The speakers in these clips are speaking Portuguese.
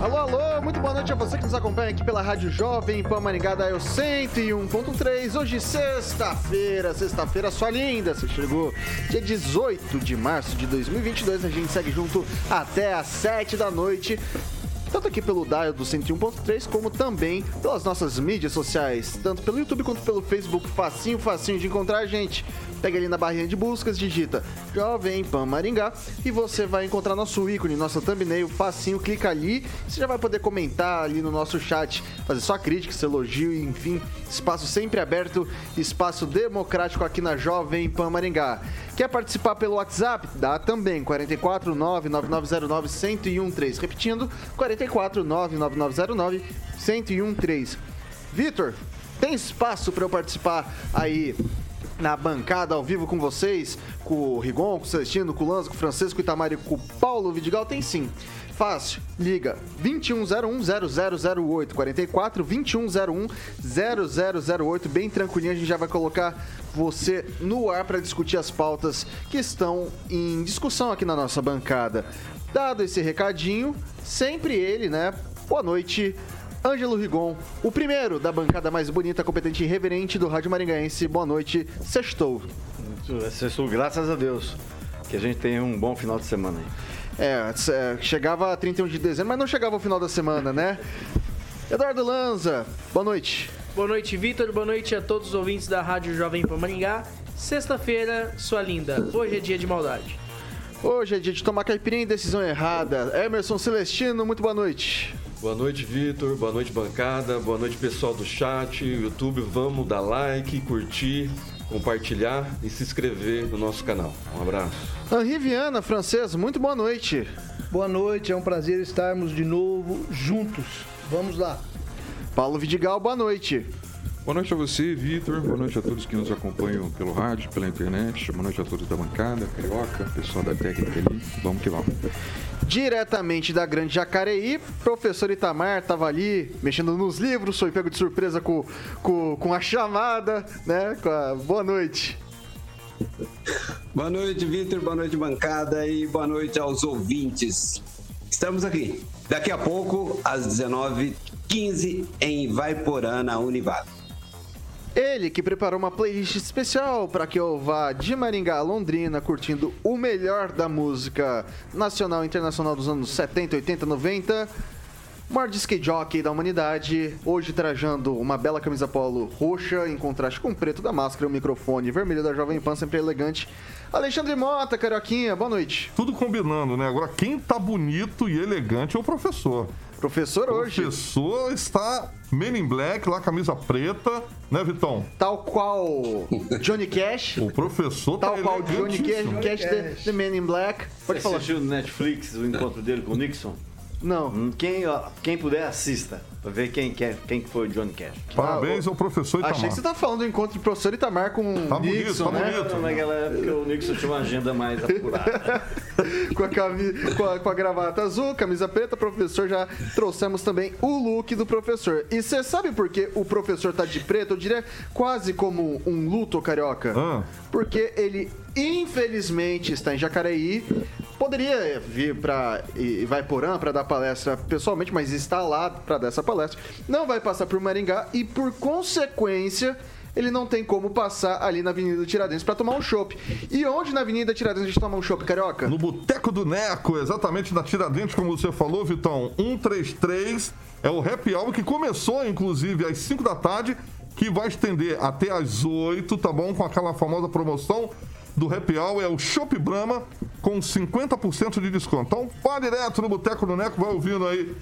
Alô, alô, muito boa noite a você que nos acompanha aqui pela Rádio Jovem Pan Maringá da Eu 101.3. Hoje, sexta-feira, sexta-feira só linda. Você chegou dia 18 de março de 2022. A gente segue junto até às 7 da noite tanto aqui pelo dial do 101.3, como também pelas nossas mídias sociais, tanto pelo YouTube quanto pelo Facebook, facinho, facinho de encontrar a gente. Pega ali na barrinha de buscas, digita Jovem Pan Maringá e você vai encontrar nosso ícone, nosso thumbnail, facinho, clica ali, você já vai poder comentar ali no nosso chat, fazer sua crítica, seu elogio, enfim, espaço sempre aberto, espaço democrático aqui na Jovem Pan Maringá. Quer participar pelo WhatsApp? Dá também, 44 99909 1013. Repetindo, 44 99909 1013. Vitor, tem espaço para eu participar aí na bancada ao vivo com vocês, com o Rigon, com o Celestino, com o Lanza, com o Francisco, com o Itamar e com o Paulo Vidigal? Tem sim. Fácil, liga 2101-0008, 44 2101-0008, bem tranquilinho, a gente já vai colocar você no ar para discutir as pautas que estão em discussão aqui na nossa bancada. Dado esse recadinho, sempre ele, né? Boa noite, Ângelo Rigon, o primeiro da bancada mais bonita, competente e reverente do Rádio Maringaense. Boa noite, sextou. Sextou, graças a Deus. Que a gente tenha um bom final de semana aí. É, chegava 31 de dezembro, mas não chegava o final da semana, né? Eduardo Lanza, boa noite. Boa noite, Vitor. Boa noite a todos os ouvintes da Rádio Jovem Pan Maringá. Sexta-feira, sua linda. Hoje é dia de maldade. Hoje é dia de tomar caipirinha e decisão errada. Emerson Celestino, muito boa noite. Boa noite, Vitor. Boa noite, bancada. Boa noite, pessoal do chat, YouTube. Vamos dar like, curtir, compartilhar e se inscrever no nosso canal. Um abraço. Henri Viana, francês, muito boa noite. Boa noite, é um prazer estarmos de novo juntos. Vamos lá. Paulo Vidigal, boa noite. Boa noite a você, Vitor. Boa noite a todos que nos acompanham pelo rádio, pela internet. Boa noite a todos da bancada, Carioca, pessoal da técnica ali. Vamos que vamos. Diretamente da Grande Jacareí, professor Itamar estava ali mexendo nos livros, foi pego de surpresa com, com, com a chamada, né? A... Boa noite. Boa noite, Vitor. Boa noite, bancada. E boa noite aos ouvintes. Estamos aqui. Daqui a pouco, às 19h15, em Vaiporã, na Univale. Ele que preparou uma playlist especial para que eu vá de Maringá a Londrina curtindo o melhor da música nacional e internacional dos anos 70, 80, 90. Maior jockey da humanidade, hoje trajando uma bela camisa polo roxa em contraste com o preto da máscara o microfone vermelho da Jovem Pan, sempre elegante. Alexandre Mota, Carioquinha, boa noite. Tudo combinando, né? Agora, quem tá bonito e elegante é o professor. Professor hoje. O professor está Men in Black, lá camisa preta, né, Vitão? Tal qual Johnny Cash. O professor Tal tá qual Johnny Cash, Cash the, the Men in Black. Pode Você falar. assistiu no Netflix o encontro dele com o Nixon? Não. Hum, quem, ó, quem puder, assista. Pra ver quem, quem, quem foi o Johnny Cash. Parabéns ah, ao professor Itamar. Achei que você tá falando do encontro do professor Itamar com tá o Nixon, bonito, né? Tá bonito. naquela época o Nixon tinha uma agenda mais apurada. com, a camisa, com, a, com a gravata azul, camisa preta, professor, já trouxemos também o look do professor. E você sabe por que o professor tá de preto? Eu diria quase como um luto carioca. Ah. Porque ele, infelizmente, está em Jacareí poderia vir para vai porã para dar palestra pessoalmente, mas está lá para dar essa palestra. Não vai passar por Maringá e por consequência ele não tem como passar ali na Avenida Tiradentes para tomar um chopp. E onde na Avenida Tiradentes a gente toma um chopp, carioca? No Boteco do Neco, exatamente na Tiradentes, como você falou, Vitão. 133 é o happy hour que começou, inclusive, às 5 da tarde, que vai estender até às 8, tá bom? Com aquela famosa promoção do happy hour, é o Chopp Brahma com 50% de desconto. Então, vá direto no Boteco do Neco, vai ouvindo aí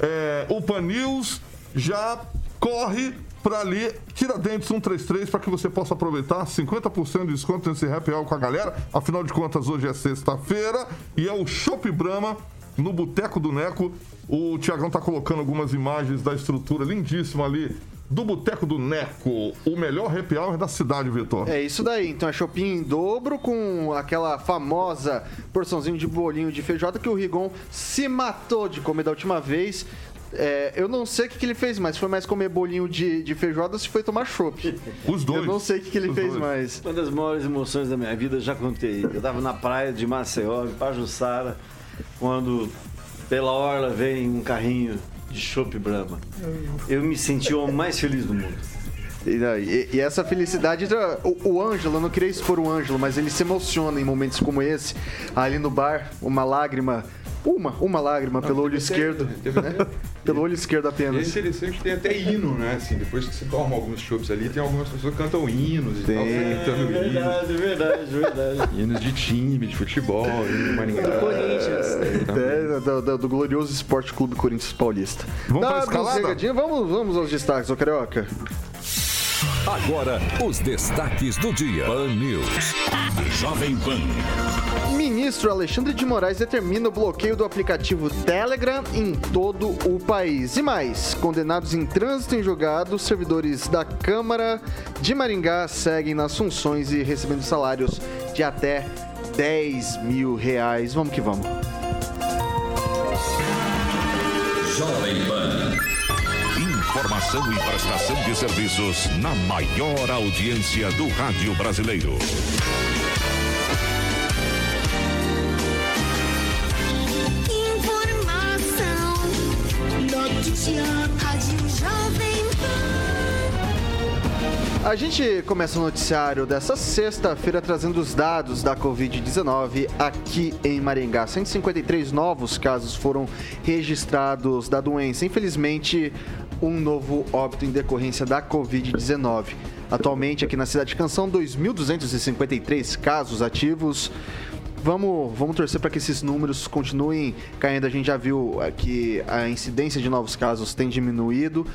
é, o Pan News, já corre para ali, Tiradentes 133, para que você possa aproveitar 50% de desconto nesse happy hour com a galera. Afinal de contas, hoje é sexta-feira e é o Shop Brahma no Boteco do Neco. O Tiagão tá colocando algumas imagens da estrutura lindíssima ali do Boteco do Neco, o melhor happy hour da cidade, Vitor. É isso daí. Então é shopping em dobro com aquela famosa porçãozinho de bolinho de feijoada que o Rigon se matou de comer da última vez. É, eu não sei o que, que ele fez mais. Foi mais comer bolinho de, de feijoada ou se foi tomar chopp. Os dois. Eu não sei o que, que ele Os fez dois. mais. Uma das maiores emoções da minha vida, já contei. Eu estava na praia de Maceió, em Pajuçara, quando pela orla vem um carrinho de chopp Brahma. Eu me senti o homem mais feliz do mundo. E, e- essa felicidade. O, o Ângelo, eu não queria expor o Ângelo, mas ele se emociona em momentos como esse. Ali no bar, uma lágrima. Uma, uma lágrima pelo olho esquerdo. né? Pelo olho esquerdo E é apenas. interessante, tem até hino, né? Assim, depois que você toma alguns chopps ali, tem algumas pessoas que cantam hinos e tal, cantando hinos. Verdade, verdade, verdade. Hinos de time, de futebol, hino de Maringá. Corinthians. É, do, do- do glorioso Esporte Clube Corinthians Paulista. Vamos pra Dá escalada? recadinho? Vamos, vamos aos destaques, ô Carioca. Agora, os destaques do dia. Pan News. Jovem Pan. Ministro Alexandre de Moraes determina o bloqueio do aplicativo Telegram em todo o país. E mais, condenados em trânsito em julgado, servidores da Câmara de Maringá seguem nas funções e recebendo salários de até 10 mil reais. Vamos que vamos. Jovem Pan. Informação e prestação de serviços na maior audiência do rádio brasileiro. Informação, notícia, Rádio Jovem Pan. A gente começa o noticiário dessa sexta-feira trazendo os dados da Covid-19 aqui em Maringá. 153 novos casos foram registrados da doença. Infelizmente, um novo óbito em decorrência da Covid-19. Atualmente, aqui na cidade de Canção, 2.253 casos ativos. Vamos, vamos torcer para que esses números continuem caindo. A gente já viu eh, que a incidência de novos casos tem diminuído.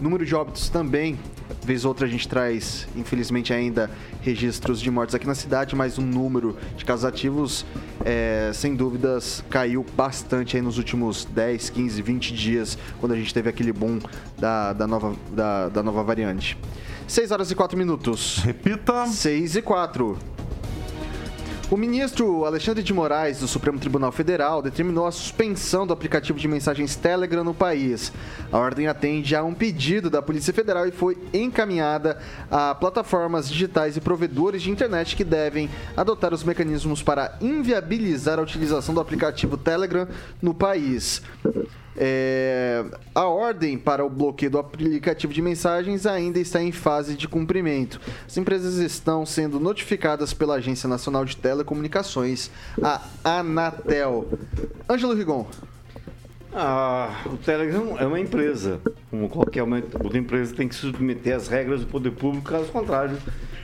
Número de óbitos também. Vez ou outra a gente traz, infelizmente, ainda registros de mortes aqui na cidade, mas o número de casos ativos, eh, sem dúvidas, caiu bastante aí nos últimos 10, 15, 20 dias, quando a gente teve aquele boom da, da, nova, da, da nova variante. 6 horas e 4 minutos. Repita. 6 e 4. O ministro Alexandre de Moraes, do Supremo Tribunal Federal, determinou a suspensão do aplicativo de mensagens Telegram no país. A ordem atende a um pedido da Polícia Federal e foi encaminhada a plataformas digitais e provedores de internet que devem adotar os mecanismos para inviabilizar a utilização do aplicativo Telegram no país. É, a ordem para o bloqueio do aplicativo de mensagens ainda está em fase de cumprimento. As empresas estão sendo notificadas pela Agência Nacional de Telecomunicações, a Anatel. Ângelo Rigon. Ah, o Telegram é uma empresa. Como qualquer outra empresa tem que submeter às regras do poder público, caso contrário,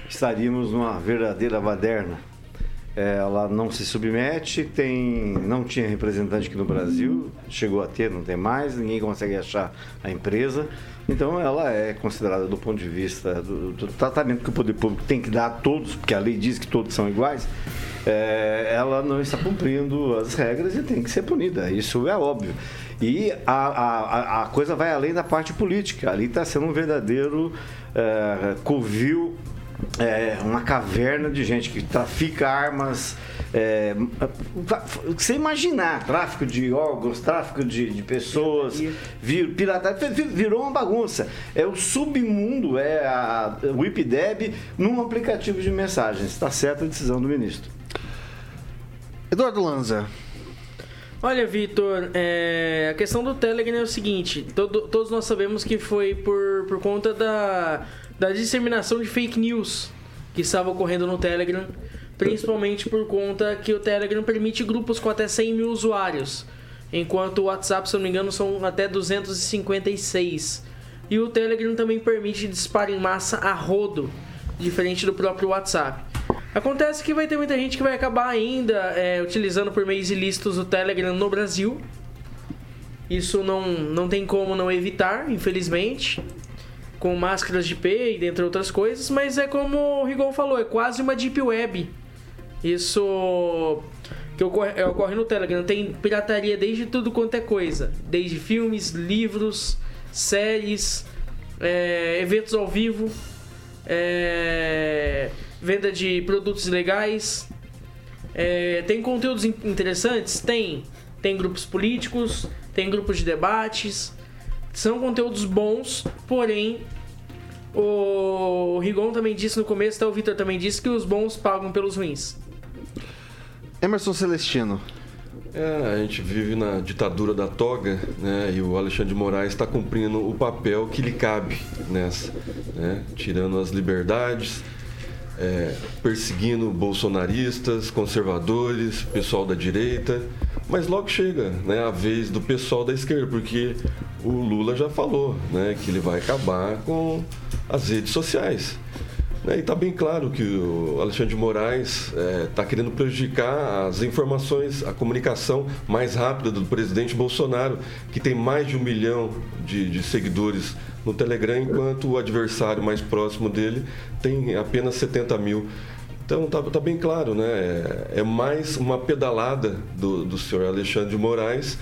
estaríamos numa verdadeira baderna. Ela não se submete, tem, não tinha representante aqui no Brasil, chegou a ter, não tem mais, ninguém consegue achar a empresa. Então ela é considerada do ponto de vista do, do tratamento que o poder público tem que dar a todos, porque a lei diz que todos são iguais, é, ela não está cumprindo as regras e tem que ser punida. Isso é óbvio. E a, a, a- a coisa vai além da parte política. Ali está sendo um verdadeiro é, covil, é, uma caverna de gente que trafica armas. É, você imaginar, tráfico de órgãos, tráfico de, de pessoas, vir, pirataria, vi- virou uma bagunça. É o submundo, é a, o IPDEB num aplicativo de mensagens. Está certa a decisão do ministro. Eduardo Lanza. Olha, Vitor, é, a questão do Telegram é o seguinte: todo- todos nós sabemos que foi por, por conta da, da disseminação de fake news que estava ocorrendo no Telegram, principalmente por conta que o Telegram permite grupos com até 100 mil usuários, enquanto o WhatsApp, se eu não me engano, são até 256. E o Telegram também permite disparo em massa a rodo, diferente do próprio WhatsApp. Acontece que vai ter muita gente que vai acabar ainda é, utilizando por meios ilícitos o Telegram no Brasil. Isso não, não tem como não evitar, infelizmente. Com máscaras de e dentre outras coisas. Mas é como o Rigon falou, é quase uma Deep Web. Isso que ocorre, é, ocorre no Telegram. Tem pirataria desde tudo quanto é coisa. Desde filmes, livros, séries, é, eventos ao vivo, é, venda de produtos ilegais. É, tem conteúdos in- interessantes? Tem. Tem grupos políticos, tem grupos de debates. São conteúdos bons, porém o Rigon também disse no começo, até o Vitor também disse que os bons pagam pelos ruins. Emerson Celestino. É, a gente vive na ditadura da toga, né? E o Alexandre de Moraes está cumprindo o papel que lhe cabe nessa, né? Tirando as liberdades, é, perseguindo bolsonaristas, conservadores, pessoal da direita. Mas logo chega, né? A vez do pessoal da esquerda, porque o Lula já falou, né? Que ele vai acabar com as redes sociais. Né, E está bem claro que o Alexandre de Moraes está querendo prejudicar as informações, a comunicação mais rápida do presidente Bolsonaro, que tem mais de um milhão de, de seguidores no Telegram, enquanto o adversário mais próximo dele tem apenas 70 mil. Então tá, tá bem claro, né? É, é mais uma pedalada do, do senhor Alexandre de Moraes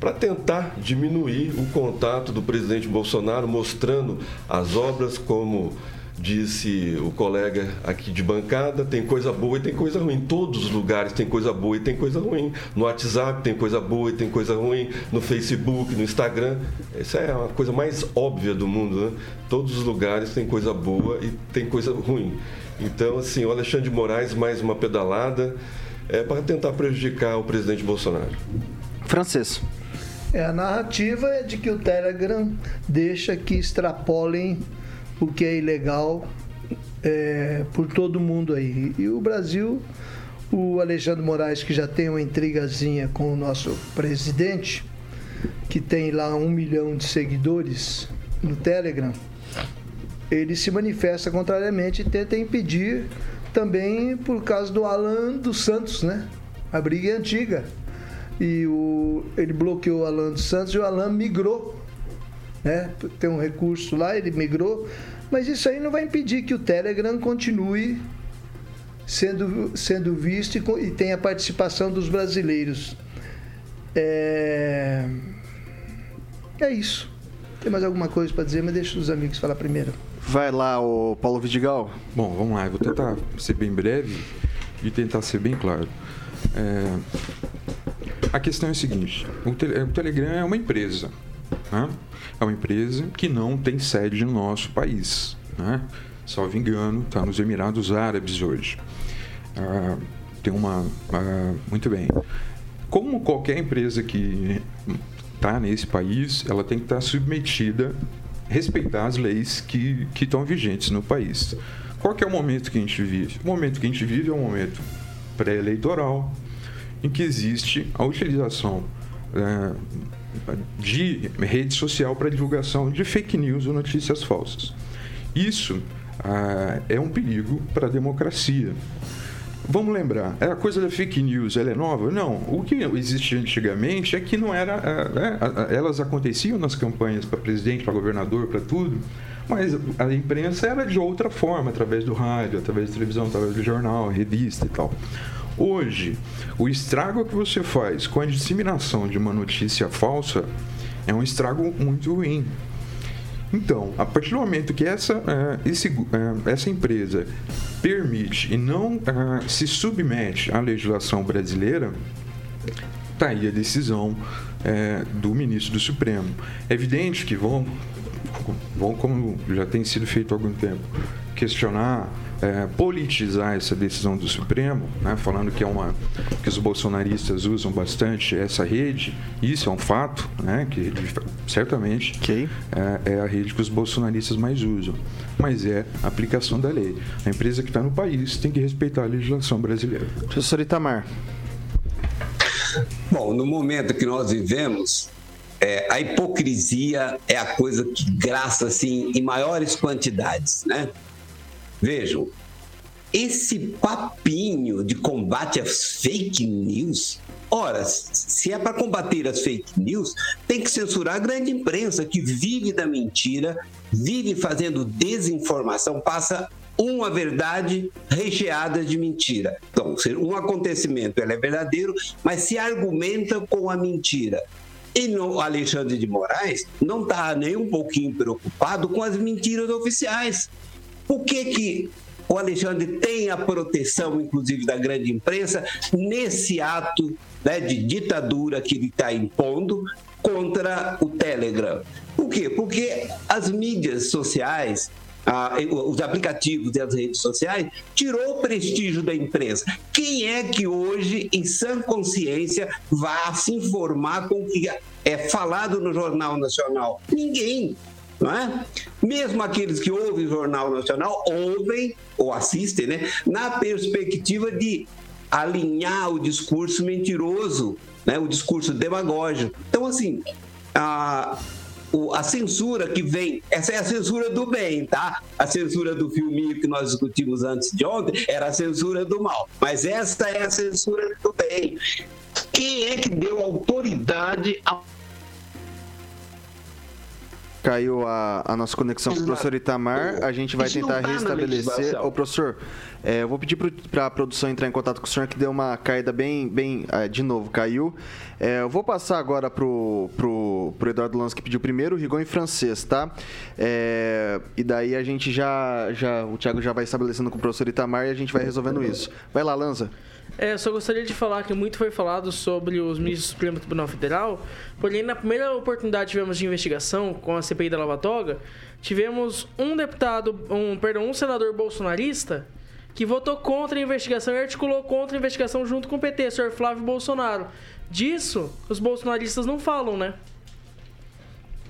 para tentar diminuir o contato do presidente Bolsonaro, mostrando as obras como disse o colega aqui de bancada, tem coisa boa e tem coisa ruim. Em todos os lugares tem coisa boa e tem coisa ruim. No WhatsApp tem coisa boa e tem coisa ruim. No Facebook, no Instagram. Essa é a coisa mais óbvia do mundo, né? Todos os lugares tem coisa boa e tem coisa ruim. Então, assim, o Alexandre de Moraes, mais uma pedalada, é para tentar prejudicar o presidente Bolsonaro. Francês. É, a narrativa é de que o Telegram deixa que extrapolem o que é ilegal é, por todo mundo aí. E o Brasil, o Alexandre Moraes, que já tem uma intrigazinha com o nosso presidente, que tem lá um milhão de seguidores no Telegram, ele se manifesta contrariamente e tenta impedir também por causa do Alan dos Santos, né? A briga é antiga. E o, ele bloqueou o Alan dos Santos e o Alan migrou. Né? Tem um recurso lá, ele migrou. Mas isso aí não vai impedir que o Telegram continue sendo, sendo visto e, e tenha a participação dos brasileiros. É, é isso. Tem mais alguma coisa para dizer, mas deixa os amigos falar primeiro. Vai lá, o Paulo Vidigal. Bom, vamos lá. Eu vou tentar ser bem breve e tentar ser bem claro. É, A questão é a seguinte: o, o Telegram é uma empresa. né? É uma empresa que não tem sede no nosso país. Né? Salvo engano, está nos Emirados Árabes hoje. Ah, tem uma. ah, muito bem. Como qualquer empresa que está nesse país, ela tem que estar submetida, respeitar as leis que, que estão vigentes no país. Qual que é o momento que a gente vive? O momento que a gente vive é um momento pré-eleitoral, em que existe a utilização eh, de rede social para divulgação de fake news ou notícias falsas. Isso ah, é um perigo para a democracia. Vamos lembrar, a coisa da fake news, ela é nova? Não. O que existia antigamente é que não era. ah, elas aconteciam nas campanhas para presidente, para governador, para tudo, mas a imprensa era de outra forma, através do rádio, através da televisão, através do jornal, revista e tal. Hoje, o estrago que você faz com a disseminação de uma notícia falsa é um estrago muito ruim. Então, a partir do momento que essa, eh, esse, eh, essa empresa permite e não eh, se submete à legislação brasileira, está aí a decisão do ministro do Supremo. É evidente que vão, vão, como já tem sido feito há algum tempo, questionar, eh, politizar essa decisão do Supremo, né, falando que é uma que os bolsonaristas usam bastante essa rede. Isso é um fato, né, que certamente é, é a rede que os bolsonaristas mais usam. Mas é a aplicação da lei. A empresa que está no país tem que respeitar a legislação brasileira. Professor Itamar. Bom, no momento que nós vivemos, é, a hipocrisia é a coisa que graça assim em maiores quantidades, né? Vejam, esse papinho de combate às fake news, ora, se é para combater as fake news, tem que censurar a grande imprensa que vive da mentira, vive fazendo desinformação, passa uma verdade recheada de mentira. Então, um acontecimento é verdadeiro, mas se argumenta com a mentira. E no Alexandre de Moraes não está nem um pouquinho preocupado com as mentiras oficiais. Por que, que o Alexandre tem a proteção, inclusive, da grande imprensa, nesse ato né, de ditadura que ele está impondo contra o Telegram? Por quê? Porque as mídias sociais ah, os aplicativos e as redes sociais, tirou o prestígio da imprensa. Quem é que hoje, em sã consciência, vai se informar com o que é falado no Jornal Nacional? Ninguém. Não é? Mesmo aqueles que ouvem o Jornal Nacional, ouvem ou assistem, né, na perspectiva de alinhar o discurso mentiroso, né, o discurso demagógico. Então, assim, a, a censura que vem, essa é a censura do bem, tá? A censura do filminho que nós discutimos antes de ontem era a censura do mal, mas esta é a censura do bem. Quem é que deu autoridade ao Caiu a, a nossa conexão com o professor Itamar. A gente vai Isso tentar tá restabelecer. Ô, professor, é, eu vou pedir para a produção entrar em contato com o senhor, que deu uma caída bem. bem é, de novo, caiu. É, eu vou passar agora pro, pro, pro Eduardo Lanz, que pediu primeiro, o Rigon em francês, tá? É, e daí a gente já, já. O Thiago já vai estabelecendo com o professor Itamar e a gente vai resolvendo isso. Vai lá, Lanza. É, só gostaria de falar que muito foi falado sobre os ministros do Supremo Tribunal Federal, porém, na primeira oportunidade que tivemos de investigação com a CPI da Lava Toga, tivemos um deputado, um, perdão, um senador bolsonarista que votou contra a investigação e articulou contra a investigação junto com o PT, o senhor Flávio Bolsonaro. Disso, os bolsonaristas não falam, né?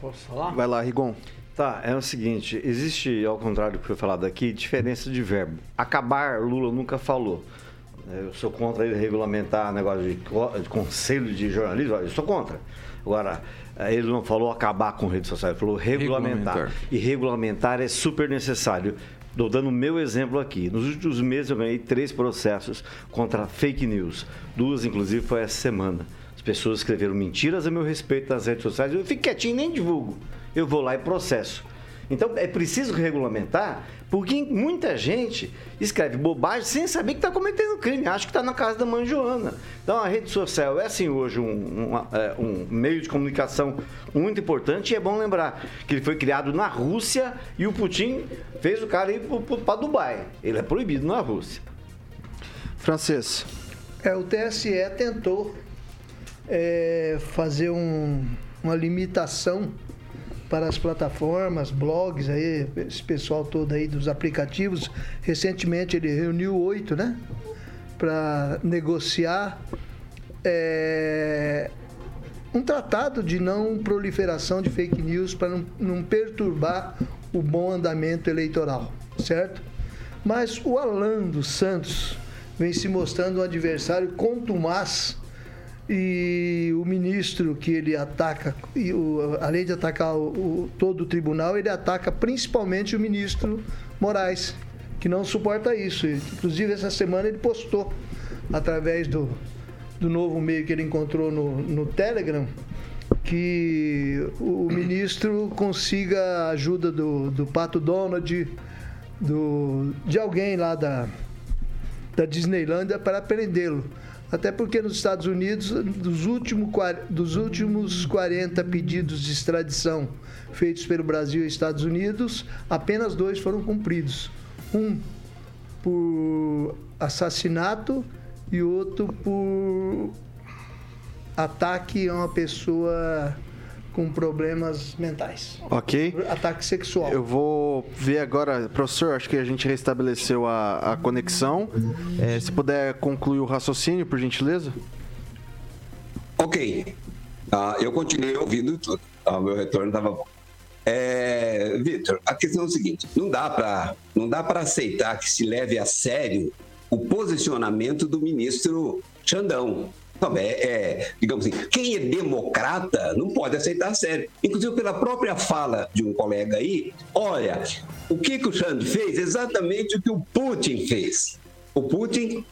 Posso falar? Vai lá, Rigon. Tá, é o seguinte, existe, ao contrário do que foi falado aqui, diferença de verbo. Acabar, Lula nunca falou. Eu sou contra ele regulamentar negócio de, de conselho de jornalismo, eu sou contra. Agora, ele não falou acabar com redes sociais, ele falou regulamentar. Regulamentar. E regulamentar é super necessário. Estou dando o meu exemplo aqui. Nos últimos meses eu ganhei três processos contra fake news. Duas, inclusive, foi essa semana. As pessoas escreveram mentiras a meu respeito nas redes sociais. Eu fico quietinho, nem divulgo. Eu vou lá e processo. Então é preciso regulamentar, porque muita gente escreve bobagem sem saber que está cometendo crime, acha que está na casa da mãe Joana. Então a rede social é assim hoje um, uma- é, um meio de comunicação muito importante e é bom lembrar que ele foi criado na Rússia e o Putin fez o cara ir para Dubai. Ele é proibido na Rússia. Francês. É, o TSE tentou é, fazer um- uma limitação para as plataformas, blogs, aí, esse pessoal todo aí dos aplicativos. Recentemente ele reuniu oito, né? Para negociar é, um tratado de não proliferação de fake news para não, não perturbar o bom andamento eleitoral, certo? Mas o Alan dos Santos vem se mostrando um adversário contumaz e o ministro que ele ataca, o- além de atacar o- o- todo o tribunal, ele ataca principalmente o ministro Moraes, que não suporta isso. Inclusive, essa semana ele postou, através do, do novo meio que ele encontrou no, no Telegram, que o ministro consiga a ajuda do, do Pato Donald, do, de alguém lá da, da Disneylândia para prendê-lo. Até porque nos Estados Unidos, dos, último, dos últimos 40 pedidos de extradição feitos pelo Brasil e Estados Unidos, apenas dois foram cumpridos. Um por assassinato e outro por ataque a uma pessoa com problemas mentais. Ok. Ataque sexual. Eu vou ver agora, professor, acho que a gente restabeleceu a, a conexão. É, se puder concluir o raciocínio, por gentileza. Ok. Ah, eu continuei ouvindo tudo. Ah, o meu retorno estava bom. É, Vitor, a questão é o seguinte: não dá para não dá para aceitar que se leve a sério o posicionamento do ministro Xandão. É, é, digamos assim, quem é democrata não pode aceitar a sério. Inclusive pela própria fala de um colega aí, olha, o que, que o Xandão fez? Exatamente o que o Putin fez. O Putin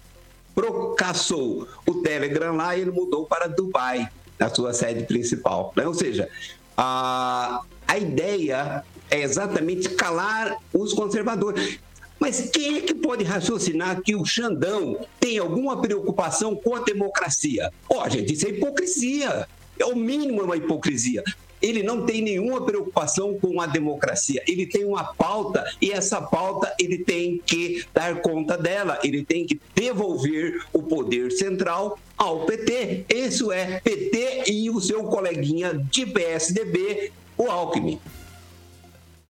procaçou o Telegram lá e ele mudou para Dubai, na sua sede principal. né? Ou seja, a, a ideia é exatamente calar os conservadores. Mas quem é que pode raciocinar que o Xandão tem alguma preocupação com a democracia? Ó, gente, isso é hipocrisia. É o mínimo uma hipocrisia. Ele não tem nenhuma preocupação com a democracia. Ele tem uma pauta e essa pauta ele tem que dar conta dela. Ele tem que devolver o poder central ao PT. Isso é PT e o seu coleguinha de PSDB, o Alckmin.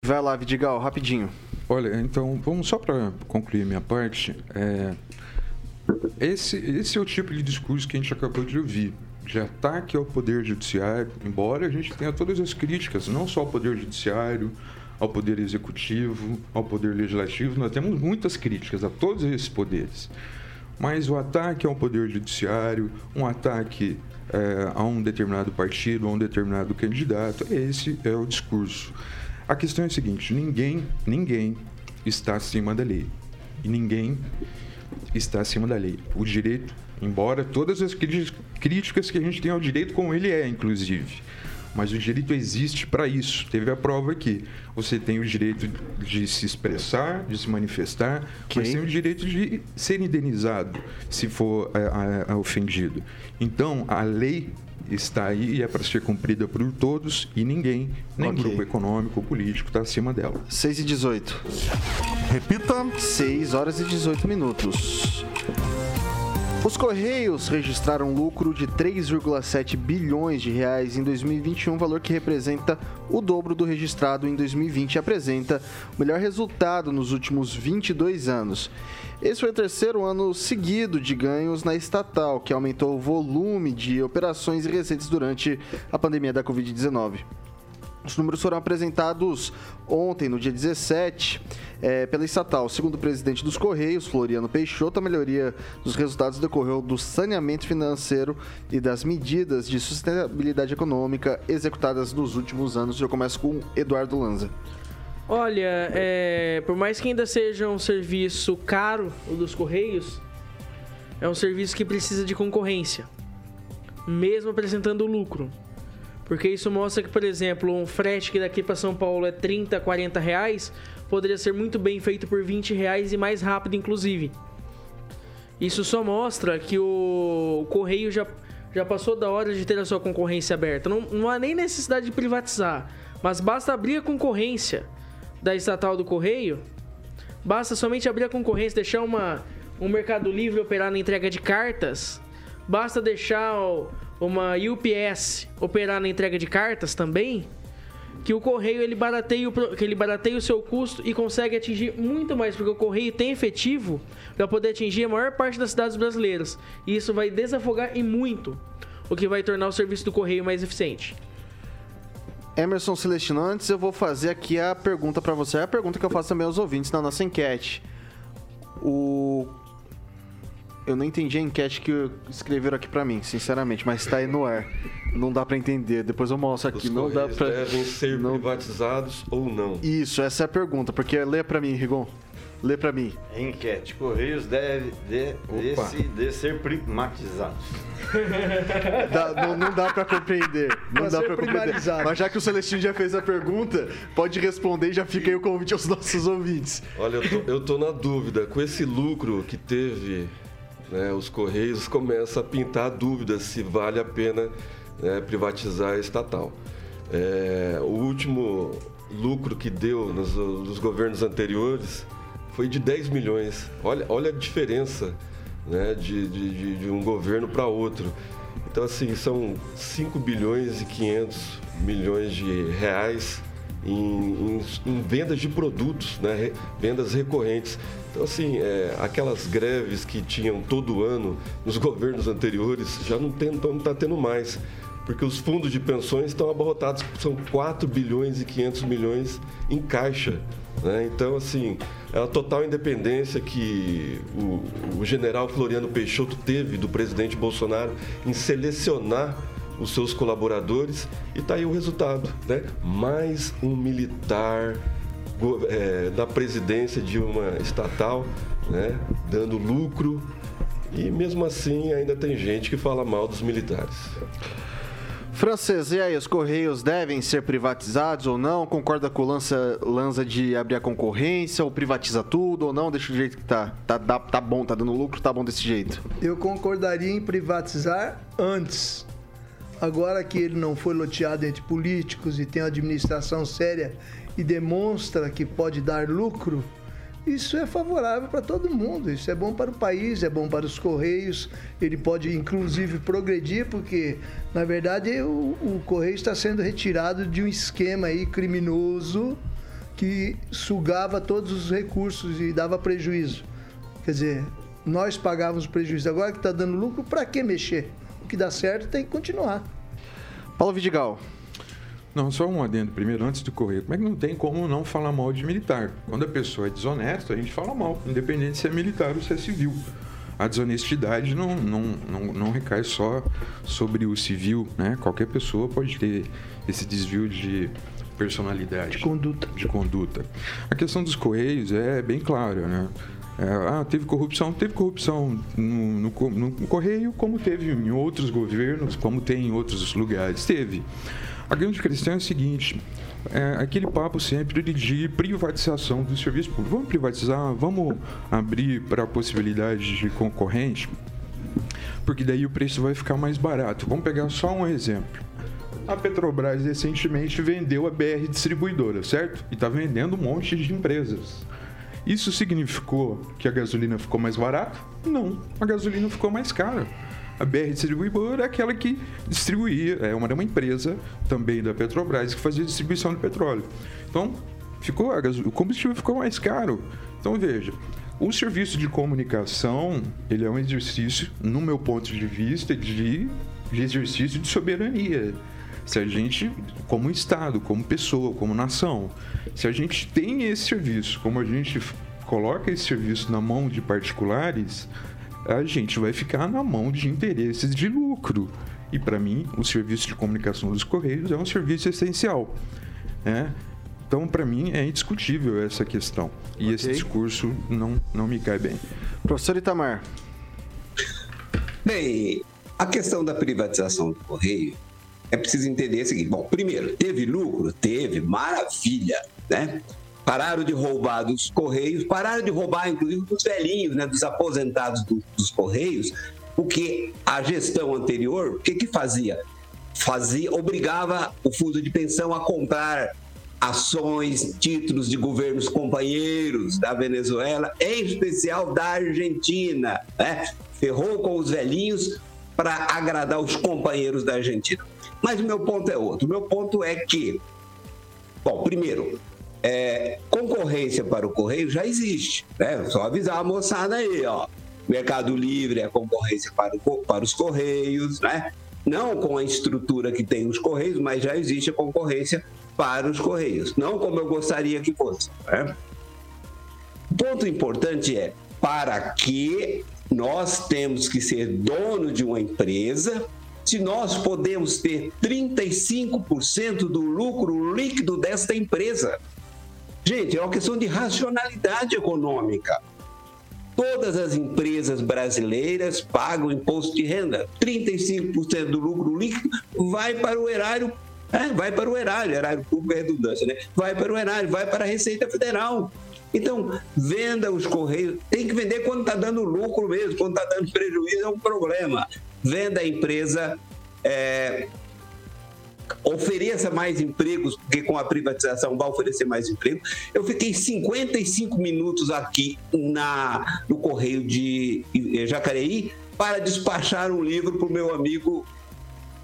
Vai lá, Vidigal, rapidinho. Olha, então, vamos só para concluir minha parte. É, esse, esse é o tipo de discurso que a gente acabou de ouvir, de ataque ao Poder Judiciário, embora a gente tenha todas as críticas, não só ao Poder Judiciário, ao Poder Executivo, ao Poder Legislativo, nós temos muitas críticas a todos esses poderes. Mas o ataque ao Poder Judiciário, um ataque é, a um determinado partido, a um determinado candidato, esse é o discurso. A questão é a seguinte: ninguém, ninguém está acima da lei. E ninguém está acima da lei. O direito, embora todas as críticas que a gente tem ao direito, como ele é, inclusive. Mas o direito existe para isso. Teve a prova aqui. Você tem o direito de se expressar, de se manifestar, mas tem o direito de ser indenizado se for é, é, ofendido. Então, a lei está aí e é para ser cumprida por todos e ninguém, nem Ok. grupo econômico ou político, está acima dela. 6 e 18. Repita. 6 horas e 18 minutos. Os Correios registraram lucro de 3,7 bilhões de reais em 2021, valor que representa o dobro do registrado em 2020 e apresenta o melhor resultado nos últimos 22 anos. Esse foi o terceiro ano seguido de ganhos na estatal, que aumentou o volume de operações e receitas durante a pandemia da Covid-19. Os números foram apresentados ontem, no dia 17, eh, pela estatal. Segundo o presidente dos Correios, Floriano Peixoto, a melhoria dos resultados decorreu do saneamento financeiro e das medidas de sustentabilidade econômica executadas nos últimos anos. Eu começo com Eduardo Lanza. Olha, é, por mais que ainda seja um serviço caro, o dos Correios, é um serviço que precisa de concorrência, mesmo apresentando lucro. Porque isso mostra que, por exemplo, um frete que daqui para São Paulo é 30, 40 reais, poderia ser muito bem feito por 20 reais e mais rápido, inclusive. Isso só mostra que o, Correio já, já passou da hora de ter a sua concorrência aberta. Não, não há nem necessidade de privatizar, mas basta abrir a concorrência da estatal do Correio. Basta somente abrir a concorrência, deixar uma, um Mercado Livre operar na entrega de cartas. Basta deixar o- uma UPS operar na entrega de cartas também. Que o correio ele barateia, o, que ele barateia o seu custo e consegue atingir muito mais, porque o correio tem efetivo para poder atingir a maior parte das cidades brasileiras. E isso vai desafogar em muito, o que vai tornar o serviço do correio mais eficiente. Emerson Celestino, antes eu vou fazer aqui a pergunta pra você. É a pergunta que eu faço também aos ouvintes na nossa enquete. O. Eu não entendi a enquete que escreveram aqui pra mim, sinceramente, mas tá aí no ar. Não dá pra entender. Depois eu mostro aqui. Os não dá Correios pra. devem ser privatizados ou não? Isso, essa é a pergunta, porque lê pra mim, Rigon. Lê pra mim. Enquete. Correios deve de, desse- de ser privatizados. Dá- não, não dá pra compreender. Não Pra dá pra compreender. Mas já que o Celestino já fez a pergunta, pode responder e já fica aí o convite aos nossos ouvintes. Olha, eu tô, eu tô na dúvida. Com esse lucro que teve, né, os Correios começam a pintar dúvidas se vale a pena né, privatizar a estatal. É, o último lucro que deu nos, nos governos anteriores foi de 10 milhões. Olha, olha a diferença né, de, de, de- um governo para outro. Então, assim, são 5 bilhões e 500 milhões de reais em, em- em vendas de produtos, né? vendas recorrentes. Então, assim, é, aquelas greves que tinham todo ano nos governos anteriores já não está tendo mais, porque os fundos de pensões estão abarrotados, são 4 bilhões e 500 milhões em caixa. né? Então, assim, é a total independência que o, o general Floriano Peixoto teve do presidente Bolsonaro em selecionar os seus colaboradores e tá aí o resultado, né? Mais um militar é, na presidência de uma estatal, né? Dando lucro e mesmo assim ainda tem gente que fala mal dos militares. Francês, e aí, os Correios devem ser privatizados ou não? Concorda com o Lança, Lanza de abrir a concorrência ou privatiza tudo ou não? Deixa do jeito que tá. Tá, tá, tá bom, tá dando lucro, tá bom desse jeito. Eu concordaria em privatizar antes. Agora que ele não foi loteado entre políticos e tem uma administração séria e demonstra que pode dar lucro, isso é favorável para todo mundo. Isso é bom para o país, é bom para os Correios. Ele pode, inclusive, progredir, porque, na verdade, o, o Correio está sendo retirado de um esquema aí criminoso que sugava todos os recursos e dava prejuízo. Quer dizer, nós pagávamos prejuízo. Agora que está dando lucro, para que mexer? Que dá certo tem que continuar. Paulo Vidigal. Não, só um adendo primeiro, antes do correr. Como é que não tem como não falar mal de militar? Quando a pessoa é desonesta, a gente fala mal, independente se é militar ou se é civil. A desonestidade não, não, não, não recai só sobre o civil, né? Qualquer pessoa pode ter esse desvio de personalidade. De conduta. De conduta. A questão dos Correios é bem clara, né? É, ah, teve corrupção, teve corrupção no, no, no Correio, como teve em outros governos, como tem em outros lugares. Teve. A grande questão é a seguinte: é aquele papo sempre de privatização do serviço público. Vamos privatizar, vamos abrir para a possibilidade de concorrente, porque daí o preço vai ficar mais barato. Vamos pegar só um exemplo. A Petrobras recentemente vendeu a BR Distribuidora, certo? E está vendendo um monte de empresas. Isso significou que a gasolina ficou mais barata? Não, a gasolina ficou mais cara. A BR Distribuidora é aquela que distribuía, é uma, uma empresa também da Petrobras que fazia distribuição de petróleo. Então, ficou o combustível ficou mais caro. Então, veja, o serviço de comunicação, ele é um exercício, no meu ponto de vista, de, de exercício de soberania. Se a gente, como Estado, como pessoa, como nação, se a gente tem esse serviço, como a gente coloca esse serviço na mão de particulares, a gente vai ficar na mão de interesses de lucro. E para mim, o serviço de comunicação dos Correios é um serviço essencial. né? Então, para mim, é indiscutível essa questão. E esse discurso não, não me cai bem. Professor Itamar. Bem, a questão da privatização do Correio é preciso entender o seguinte: bom, primeiro, teve lucro? Teve, maravilha, né? Pararam de roubar dos Correios, pararam de roubar, inclusive, dos velhinhos, né, dos aposentados do- dos Correios, porque a gestão anterior, o que, que fazia? Fazia, obrigava o fundo de pensão a comprar ações, títulos de governos companheiros da Venezuela, em especial da Argentina, né? Ferrou com os velhinhos para agradar os companheiros da Argentina. Mas o meu ponto é outro. O meu ponto é que, bom, primeiro, é, concorrência para o correio já existe, né? Só avisar a moçada aí, ó. Mercado Livre é concorrência para, o para os correios, né? Não com a estrutura que tem os correios, mas já existe a concorrência para os correios. Não como eu gostaria que fosse. Né? O ponto importante é para que nós temos que ser dono de uma empresa, se nós podemos ter 35% do lucro líquido desta empresa. Gente, é uma questão de racionalidade econômica. Todas as empresas brasileiras pagam imposto de renda. 35% do lucro líquido vai para o erário, é, vai para o erário, erário público é redundância, né? Vai para o erário, vai para a Receita Federal. Então, venda os correios. Tem que vender quando está dando lucro mesmo, quando está dando prejuízo é um problema. Venda a empresa, é, ofereça mais empregos, porque com a privatização vai oferecer mais emprego. Eu fiquei 55 minutos aqui na, no Correio de eh, Jacareí para despachar um livro para o meu amigo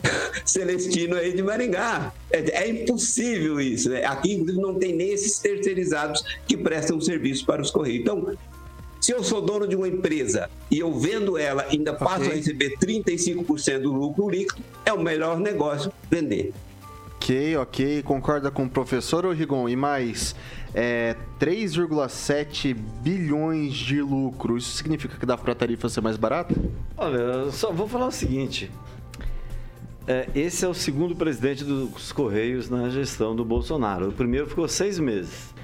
Celestino aí de Maringá. É, é impossível isso. Né? Aqui, inclusive, não tem nem esses terceirizados que prestam serviço para os Correios. Então, se eu sou dono de uma empresa e eu vendo ela, ainda passo a receber 35% do lucro líquido, é o melhor negócio vender. Ok, ok. Concorda com o professor ou Rigon? E mais, é, 3,7 bilhões de lucro. Isso significa que dá pra tarifa ser mais barata? Olha, eu só vou falar o seguinte. É, esse é o segundo presidente dos Correios na gestão do Bolsonaro. O primeiro ficou seis meses,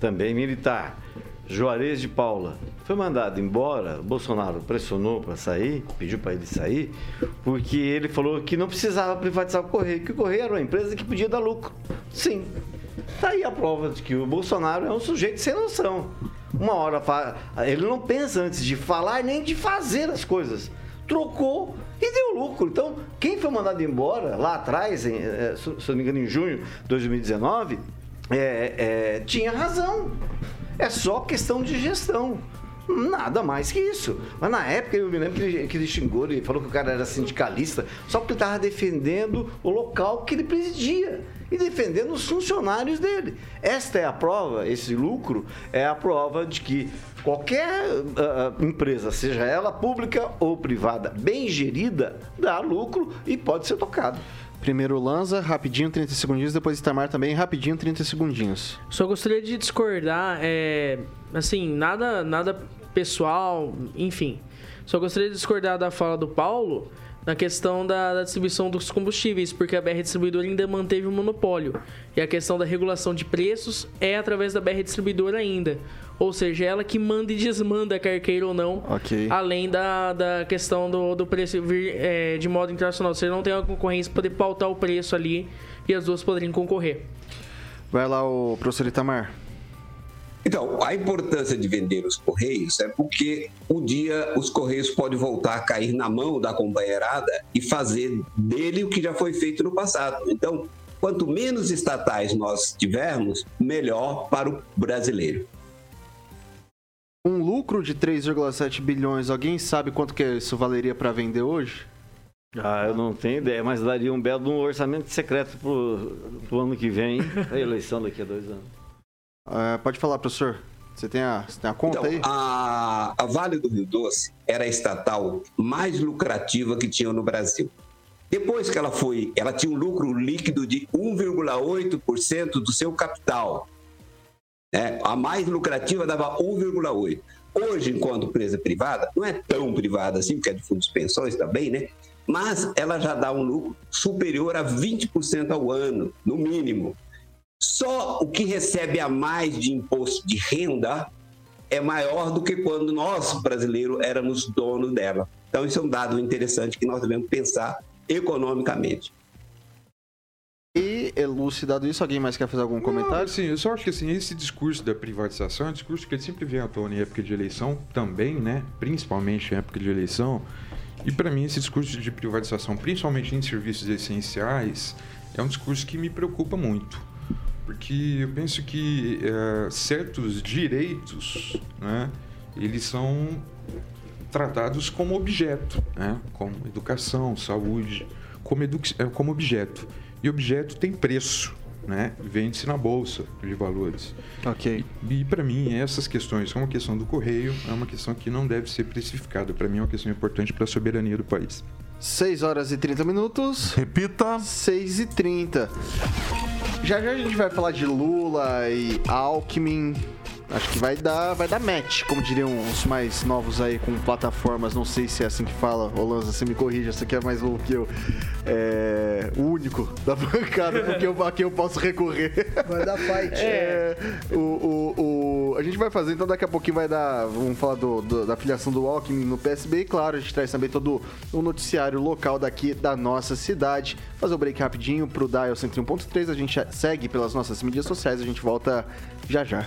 também militar. Juarez de Paula foi mandado embora. Bolsonaro pressionou para sair, pediu para ele sair, porque ele falou que não precisava privatizar o Correio, que o Correio era uma empresa que podia dar lucro. Sim. Tá aí a prova de que o Bolsonaro é um sujeito sem noção. Uma hora ele não pensa antes de falar nem de fazer as coisas. Trocou e deu lucro. Então, quem foi mandado embora lá atrás, em, eh, se não me engano, em junho de 2019, é, é, tinha razão. É só questão de gestão. Nada mais que isso. Mas na época eu me lembro que ele, que ele xingou, ele falou que o cara era sindicalista só porque estava defendendo o local que ele presidia e defendendo os funcionários dele. Esta é a prova, esse lucro é a prova de que qualquer ah, empresa, seja ela pública ou privada, bem gerida, dá lucro e pode ser tocado. Primeiro Lanza, rapidinho, 30 segundinhos. Depois Itamar também, rapidinho, 30 segundinhos. Só gostaria de discordar, é, assim, nada, nada pessoal, enfim. Só gostaria de discordar da fala do Paulo na questão da, da distribuição dos combustíveis, porque a BR Distribuidora ainda manteve o monopólio. E a questão da regulação de preços é através da BR Distribuidora ainda. Ou seja, ela que manda e desmanda, quer queira ou não, Ok. além da, da questão do, do preço vir é, de modo internacional. Você não tem uma concorrência para poder pautar o preço ali e as duas poderiam concorrer. Vai lá, o professor Itamar. Então, a importância de vender os Correios é porque um dia os Correios podem voltar a cair na mão da companheirada e fazer dele o que já foi feito no passado. Então, quanto menos estatais nós tivermos, melhor para o brasileiro. Um lucro de 3,7 bilhões, alguém sabe quanto que isso valeria para vender hoje? Ah, eu não tenho ideia, mas daria um belo um orçamento secreto pro, pro ano que vem, a eleição daqui a dois anos. Ah, pode falar, professor. Você tem a, você tem a conta Então, aí? a, a Vale do Rio Doce era a estatal mais lucrativa que tinha no Brasil. Depois que ela foi, ela tinha um lucro líquido de 1,8% do seu capital. Né? A mais lucrativa dava 1,8%. Hoje, enquanto empresa privada, não é tão privada assim, porque é de fundos de pensões também, né? Mas ela já dá um lucro superior a 20% ao ano, no mínimo. Só o que recebe a mais de imposto de renda é maior do que quando nós, brasileiros, éramos donos dela. Então, isso é um dado interessante que nós devemos pensar economicamente. Elucidado isso, alguém mais quer fazer algum Não, comentário? assim, eu só acho que assim, esse discurso da privatização é um discurso que ele sempre vem à tona em época de eleição também, né? Principalmente em época de eleição. E para mim esse discurso de privatização, principalmente em serviços essenciais, é um discurso que me preocupa muito. Porque eu penso que eh, certos direitos, né, eles são tratados como objeto, né? como educação, saúde, como, edu eh, como objeto. E objeto tem preço, né? vende-se na bolsa de valores. Ok. E para mim, essas questões, como a questão do correio, é uma questão que não deve ser precificada. Para mim, é uma questão importante para a soberania do país. 6 horas e 30 minutos. Repita. 6 e 30. Já já a gente vai falar de Lula e Alckmin. Acho que vai dar, vai dar match, como diriam os mais novos aí com plataformas. Não sei se é assim que fala. Ô Lanza, você me corrija, você que é mais novo que eu. É. O único da bancada porque eu, a quem eu posso recorrer. Vai dar fight. É, o, o, o- a gente vai fazer, então daqui a pouquinho vai dar. Vamos falar do- do- da filiação do Alckmin no PSB. E claro, a gente traz também todo o noticiário local daqui da nossa cidade. Fazer o break rapidinho pro Dial 101.3. A gente segue pelas nossas mídias sociais. A gente volta já já.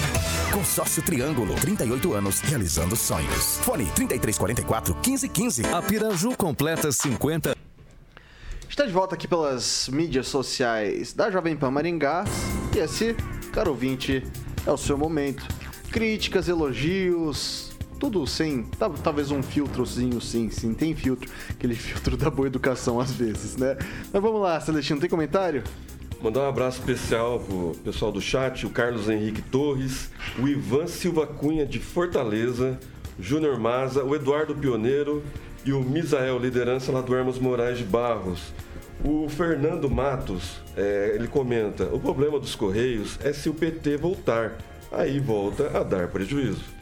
Consórcio Triângulo, 38 anos realizando sonhos. Fone 3344 1515. A Piraju completa 50 Está de volta aqui pelas mídias sociais da Jovem Pan Maringá. E esse, caro ouvinte, é o seu momento. Críticas, elogios, tudo sem. tal- Talvez um filtrozinho, sim, sim, tem filtro. Aquele filtro da boa educação às vezes, né? Mas vamos lá, Celestino, tem comentário? Mandar um abraço especial pro pessoal do chat, o Carlos Henrique Torres, o Ivan Silva Cunha de Fortaleza, Júnior Maza, o Eduardo Pioneiro e o Misael Liderança lá do Hermos Moraes de Barros. O Fernando Matos, é, ele comenta, o problema dos Correios é se o PT voltar, aí volta a dar prejuízo.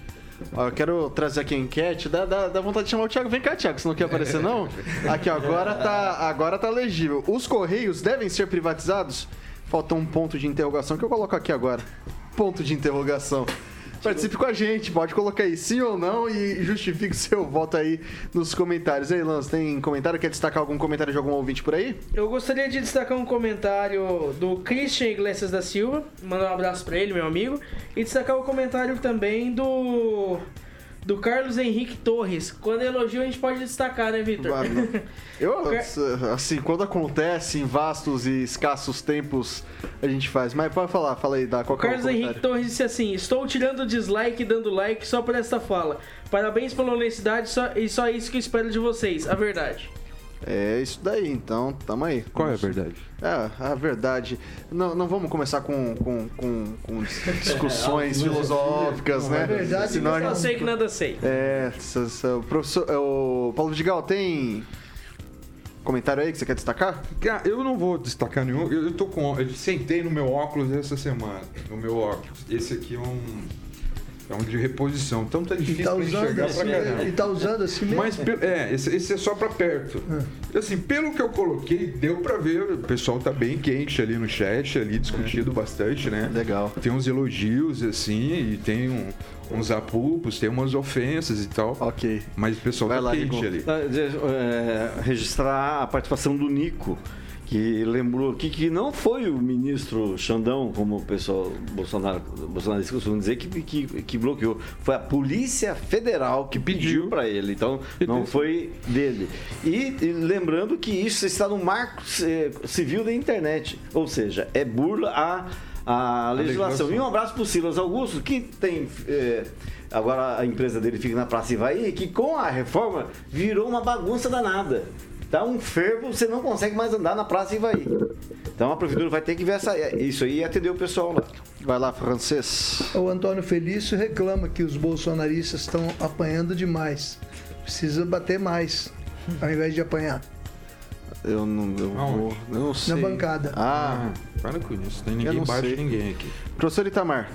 Ó, eu quero trazer aqui a enquete. Dá, dá, dá vontade de chamar o Thiago. Vem cá, Thiago, você não quer aparecer, não? Aqui, ó, agora tá, agora tá legível. Os Correios devem ser privatizados? Falta um ponto de interrogação que eu coloco aqui agora. Ponto de interrogação. Participe com a gente, pode colocar aí sim ou não e justifique seu voto aí nos comentários. E aí, Lance, tem comentário? Quer destacar algum comentário de algum ouvinte por aí? Eu gostaria de destacar um comentário do Christian Iglesias da Silva, mandar um abraço pra ele, meu amigo, e destacar o comentário também do do Carlos Henrique Torres. Quando elogio a gente pode destacar, né, Vitor? Eu, assim, quando acontece em vastos e escassos tempos, a gente faz. Mas pode falar, fala aí, dá qualquer Carlos Henrique Torres disse assim: Estou tirando dislike e dando like só por esta fala. Parabéns pela honestidade só- e só isso que eu espero de vocês, a verdade. É isso daí, então, tamo aí. Qual é a verdade? É, a verdade. Não, não vamos começar com, com, com, com discussões filosóficas, né? É verdade, Senão eu só gente- sei que nada sei. É, o professor. é, O Paulo Vidigal, tem comentário aí que você quer destacar? Cara, eu não vou destacar nenhum. Eu, eu tô com. Eu sentei no meu óculos essa semana. No meu óculos. Esse aqui é um. É um de reposição. Então tá difícil tá enxergar assim, pra caramba. e tá usando assim mesmo? Mas, é, esse, esse é só pra perto. Assim, pelo que eu coloquei, deu pra ver. O pessoal tá bem quente ali no chat, ali discutindo bastante, né? Legal. Tem uns elogios, assim, e tem um- uns apupos, tem umas ofensas e tal. Ok. Mas o pessoal tá quente ali. Ah, de- é, registrar a participação do Nico, que lembrou aqui que não foi o ministro Xandão, como o pessoal Bolsonaro, bolsonarista costuma dizer, que, que, que bloqueou. Foi a Polícia Federal que pediu para ele. Então, não foi dele. E, e lembrando que isso está no marco eh, civil da internet. Ou seja, é burla à, à legislação. legislação. E um abraço para o Silas Augusto, que tem. eh, agora a empresa dele fica na Praça Ivaí, que com a reforma virou uma bagunça danada. Tá um fervo, você não consegue mais andar na Praça Ivaí. Então a prefeitura vai ter que ver essa, isso aí e atender o pessoal lá. Vai lá, francês. O Antônio Felício reclama que os bolsonaristas estão apanhando demais. Precisa bater mais, ao invés de apanhar. Eu não, eu vou, eu não sei. bancada. Ah, para com isso. Tem ninguém não embaixo de ninguém aqui. Professor Itamar.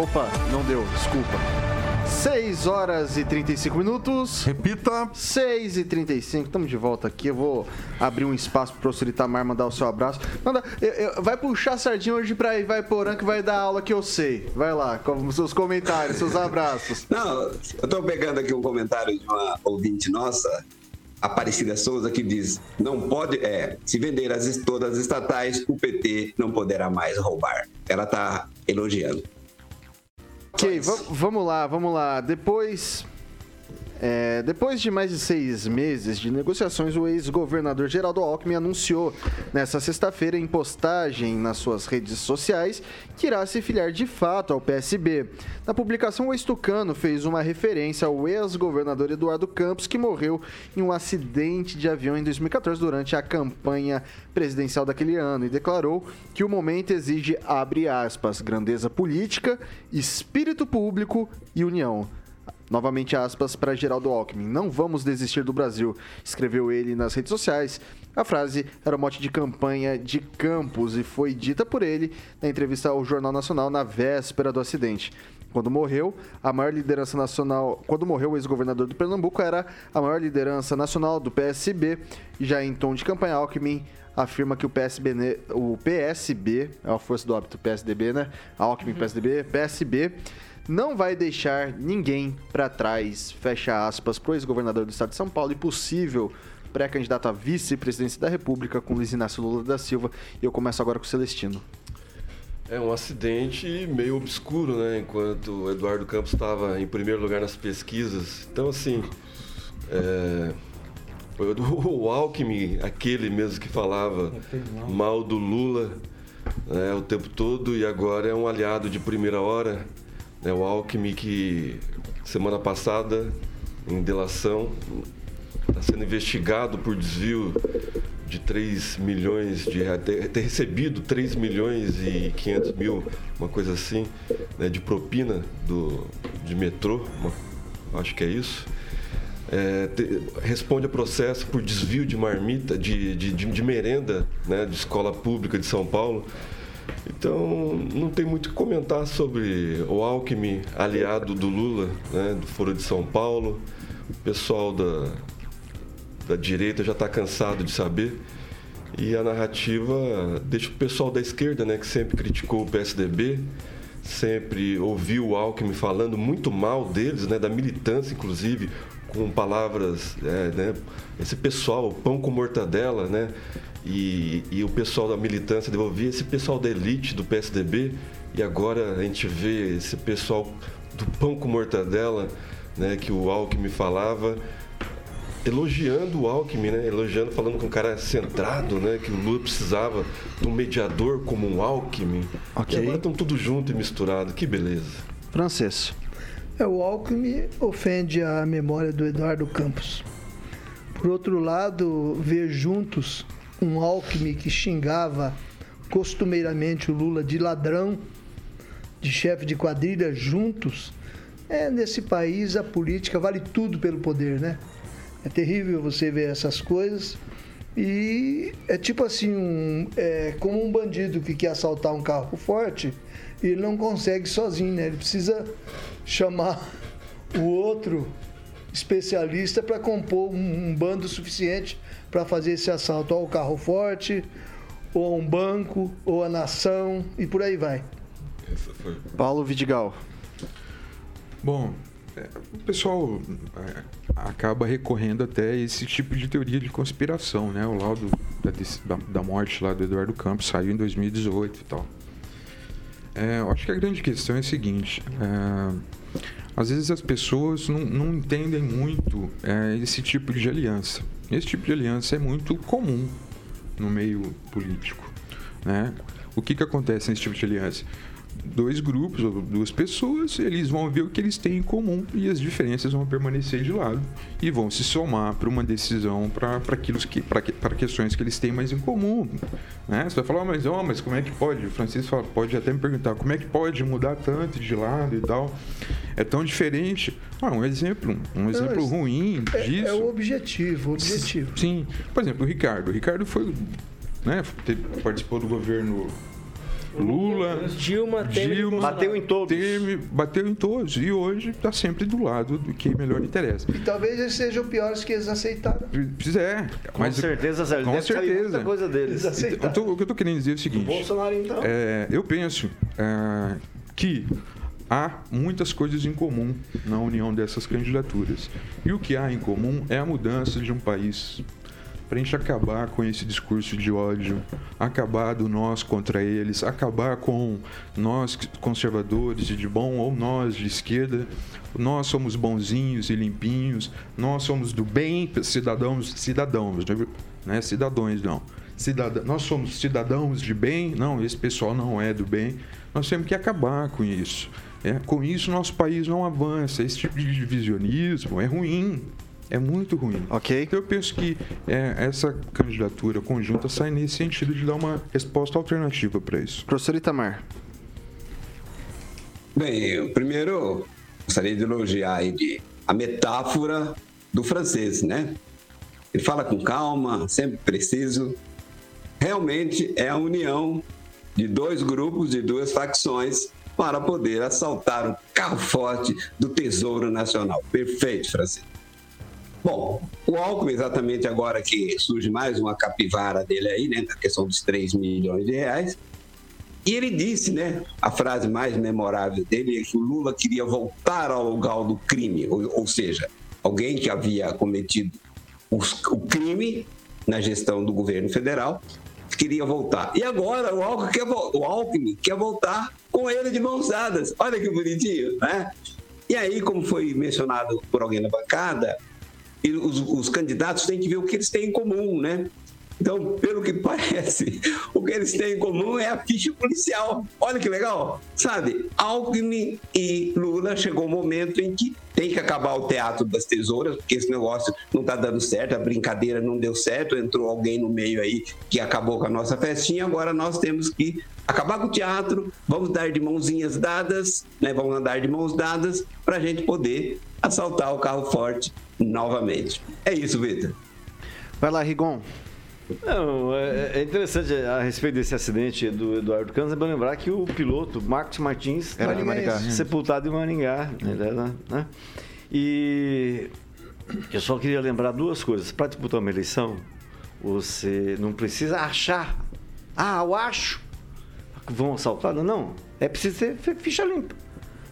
Opa, não deu, desculpa. 6 horas e 35 minutos. Repita. 6 e 35, estamos de volta aqui. Eu vou abrir um espaço pro professor Itamar mandar o seu abraço. Manda, eu- eu- vai puxar a sardinha hoje pra vai Porã que vai dar aula que eu sei. Vai lá, com os seus comentários, seus abraços. Não, eu tô pegando aqui um comentário de uma ouvinte nossa, Aparecida Souza, que diz: não pode, é, se vender as, todas as estatais, o PT não poderá mais roubar. Ela tá elogiando. Ok, va- vamos lá, vamos lá. Depois. É, depois de mais de seis meses de negociações, o ex-governador Geraldo Alckmin anunciou nesta sexta-feira em postagem nas suas redes sociais que irá se filiar de fato ao PSB. Na publicação, o ex-tucano fez uma referência ao ex-governador Eduardo Campos, que morreu em um acidente de avião em 2014 durante a campanha presidencial daquele ano e declarou que o momento exige, abre aspas, grandeza política, espírito público e união. Novamente aspas para Geraldo Alckmin. Não vamos desistir do Brasil, escreveu ele nas redes sociais. A frase era o mote de campanha de Campos e foi dita por ele na entrevista ao Jornal Nacional na véspera do acidente. Quando morreu, a maior liderança nacional. Quando morreu o ex-governador do Pernambuco, era a maior liderança nacional do PSB. Já em tom de campanha, Alckmin afirma que o PSB, ne- o PSB, é a força do óbito, PSDB, né? Alckmin, PSDB, PSB, não vai deixar ninguém para trás, fecha aspas, pro ex-governador do estado de São Paulo e possível pré-candidato à vice-presidência da República com Luiz Inácio Lula da Silva. E eu começo agora com o Celestino. É um acidente meio obscuro, né? Enquanto o Eduardo Campos estava em primeiro lugar nas pesquisas. Então, assim, é, o, o Alckmin, aquele mesmo que falava mal do Lula né, o tempo todo e agora é um aliado de primeira hora. Né, o Alckmin que semana passada, em delação, está sendo investigado por desvio de 3 milhões de reais, ter, ter recebido 3 milhões e 500 mil, uma coisa assim, né, de propina do, de metrô, uma- acho que é isso. É, te- responde a processo por desvio de marmita, de, de, de, de merenda né, de escola pública de São Paulo. Então, não tem muito o que comentar sobre o Alckmin, aliado do Lula, né, do Foro de São Paulo. O pessoal da, da direita já está cansado de saber. E a narrativa deixa o pessoal da esquerda, né, que sempre criticou o PSDB, sempre ouviu o Alckmin falando muito mal deles, né, da militância, inclusive, com palavras, é, né, esse pessoal, pão com mortadela, né, e, e o pessoal da militância devolvia esse pessoal da elite do PSDB, e agora a gente vê esse pessoal do pão com mortadela, né, que o Alckmin falava, elogiando o Alckmin, né? Elogiando, falando com um cara centrado, né? Que o Lula precisava de um mediador como um Alckmin. Ok. E agora estão tudo junto e misturado. Que beleza. Francês. É, o Alckmin ofende a memória do Eduardo Campos. Por outro lado, ver juntos um Alckmin que xingava costumeiramente o Lula de ladrão, de chefe de quadrilha juntos, é nesse país a política vale tudo pelo poder, né? É terrível você ver essas coisas. E é tipo assim, um, é como um bandido que quer assaltar um carro forte e ele não consegue sozinho, né? Ele precisa chamar o outro especialista para compor um, um bando suficiente para fazer esse assalto ao carro forte, ou a um banco, ou a nação e por aí vai. Paulo Vidigal. Bom, é, o pessoal é, acaba recorrendo até a esse tipo de teoria de conspiração, né? O laudo da, da morte lá do Eduardo Campos saiu em 2018 e tal. É, eu acho que a grande questão é a seguinte: é, às vezes as pessoas não, não entendem muito é, esse tipo de aliança. Esse tipo de aliança é muito comum no meio político, né? O que que acontece nesse tipo de aliança? Dois grupos ou duas pessoas, eles vão ver o que eles têm em comum e as diferenças vão permanecer de lado e vão se somar para uma decisão para aquilo que para que, para questões que eles têm mais em comum, né? Você vai falar, "Ah, mas ó, mas como é que pode? O Francisco fala, pode até me perguntar, como é que pode mudar tanto de lado e tal? É tão diferente. Ah, um exemplo, um exemplo ruim É, disso. é o objetivo, o objetivo. Sim. Por exemplo, o Ricardo. O Ricardo foi. Né, participou do governo Lula. Dilma, Temer e Dilma. Bateu em todos. Temer, bateu em todos. E hoje está sempre do lado do que melhor interessa. E talvez eles sejam piores que eles aceitaram. Pois é. Com mas, certeza, Zé. Com certeza. muita coisa deles. Então, o que eu tô querendo dizer é o seguinte. Bolsonaro, então. É, eu penso é, que há muitas coisas em comum na união dessas candidaturas. E o que há em comum é a mudança de um país. Para a gente acabar com esse discurso de ódio, acabar do nós contra eles, acabar com nós conservadores e de bom ou nós de esquerda, nós somos bonzinhos e limpinhos, nós somos do bem, cidadãos, cidadãos, né? Cidadãos não. Cidadã, nós somos cidadãos de bem, não, esse pessoal não é do bem. Nós temos que acabar com isso. É, com isso, nosso país não avança. Esse tipo de divisionismo é ruim. É muito ruim. Ok. Então, eu penso que é, essa candidatura conjunta sai nesse sentido de dar uma resposta alternativa para isso. Professor Itamar. Bem, eu primeiro gostaria de elogiar aí de, a metáfora do francês, né? Ele fala com calma, sempre preciso. Realmente é a união de dois grupos, de duas facções, para poder assaltar o carro forte do Tesouro Nacional. Perfeito, Francisco. Bom, o Alckmin, exatamente agora que surge mais uma capivara dele aí, né, na questão dos 3 milhões de reais, e ele disse, né, a frase mais memorável dele é que o Lula queria voltar ao lugar do crime, ou, ou seja, alguém que havia cometido os- o crime na gestão do governo federal queria voltar. E agora o Alckmin quer, o Alckmin quer voltar com ele de mãos dadas. Olha que bonitinho, né? E aí, como foi mencionado por alguém na bancada, e os, os candidatos têm que ver o que eles têm em comum, né? Então, pelo que parece, o que eles têm em comum é a ficha policial. Olha que legal, sabe? Alckmin e Lula chegou um momento em que tem que acabar o teatro das tesouras, porque esse negócio não está dando certo, a brincadeira não deu certo, entrou alguém no meio aí que acabou com a nossa festinha, agora nós temos que acabar com o teatro, vamos dar de mãozinhas dadas, né? vamos andar de mãos dadas para a gente poder assaltar o carro forte novamente. É isso, Vitor. Vai lá, Rigon. Não, é, é interessante a respeito desse acidente do Eduardo Campos, é bom lembrar que o piloto Marcos Martins Era de Maringá. sepultado em Maringá. Ele era, né? E eu só queria lembrar duas coisas. Para disputar uma eleição, você não precisa achar. Ah, eu acho que vão assaltar. Não, é preciso ter fi- ficha limpa.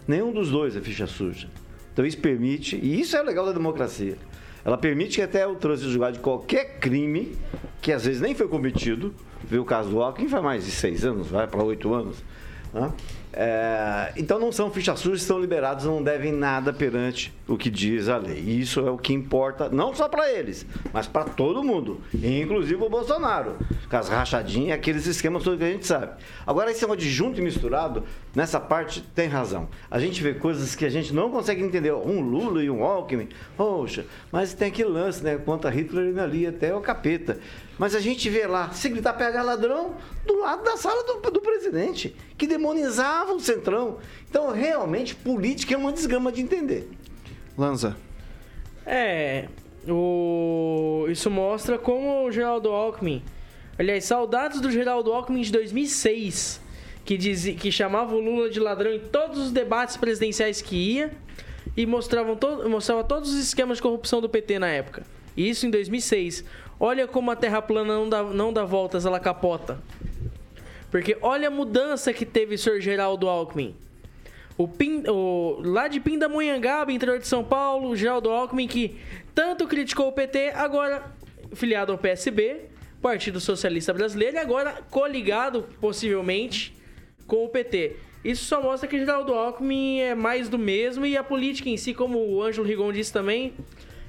Nenhum dos dois é ficha suja. Então isso permite, e isso é o legal da democracia. Ela permite que até o trânsito julgado de qualquer crime, que às vezes nem foi cometido, vê o caso do Alckmin, faz mais de seis anos, vai para oito anos. né? É, então não são fichas sujas, estão liberados, não devem nada perante o que diz a lei. E isso é o que importa, não só para eles, mas para todo mundo, inclusive o Bolsonaro. Com as rachadinhas, aqueles esquemas todos que a gente sabe. Agora, esse negócio de junto e misturado, nessa parte tem razão. A gente vê coisas que a gente não consegue entender. Um Lula e um Alckmin, poxa, mas tem aquele lance, né? Contra Hitler ali até o capeta. Mas a gente vê lá, se gritar pegar ladrão, do lado da sala do, do presidente, que demonizava o centrão. Então, realmente, política é uma desgrama de entender. Lanza. É, o... isso mostra como o Geraldo Alckmin... Aliás, saudades do Geraldo Alckmin de 2006, que, dizia, que chamava o Lula de ladrão em todos os debates presidenciais que ia e mostravam to... mostrava todos os esquemas de corrupção do PT na época. Isso em 2006. Olha como a Terra plana não dá, não dá voltas, ela capota. Porque olha a mudança que teve o Sr. Geraldo Alckmin. O, o lá de Pindamonhangaba, interior de São Paulo, Geraldo Alckmin, que tanto criticou o PT, agora filiado ao PSB, Partido Socialista Brasileiro, e agora coligado, possivelmente, com o PT. Isso só mostra que Geraldo Alckmin é mais do mesmo e a política em si, como o Ângelo Rigon disse também,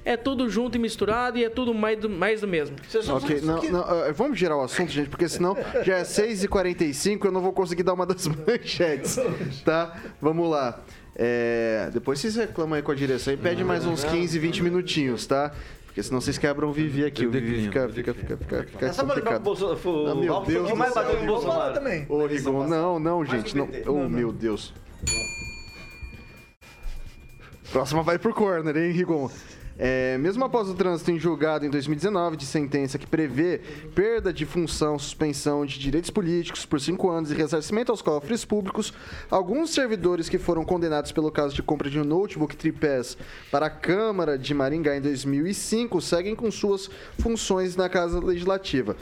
é tudo junto e misturado e é tudo mais do, mais do mesmo. Ok, não, não, ah, vamos girar o assunto, gente, porque senão já é 6h45 eu não vou conseguir dar uma das manchetes, tá? Vamos lá. É, depois vocês reclamam aí com a direção e pede mais uns 15, 20 minutinhos, tá? Porque senão vocês quebram o Vivi aqui. O Vivi fica, fica, fica, fica, fica É que o complicado. Bolsonaro foi Ah, o meu Deus que mais bateu no Bolsonaro. também. Ô, Rigon, não, não, gente. Não, oh, meu Deus. Próxima vai pro corner, hein, Rigon? É, mesmo após o trânsito em julgado em 2019 de sentença que prevê perda de função, suspensão de direitos políticos por cinco anos e ressarcimento aos cofres públicos, alguns servidores que foram condenados pelo caso de compra de um notebook tripés para a Câmara de Maringá em 2005 seguem com suas funções na Casa Legislativa.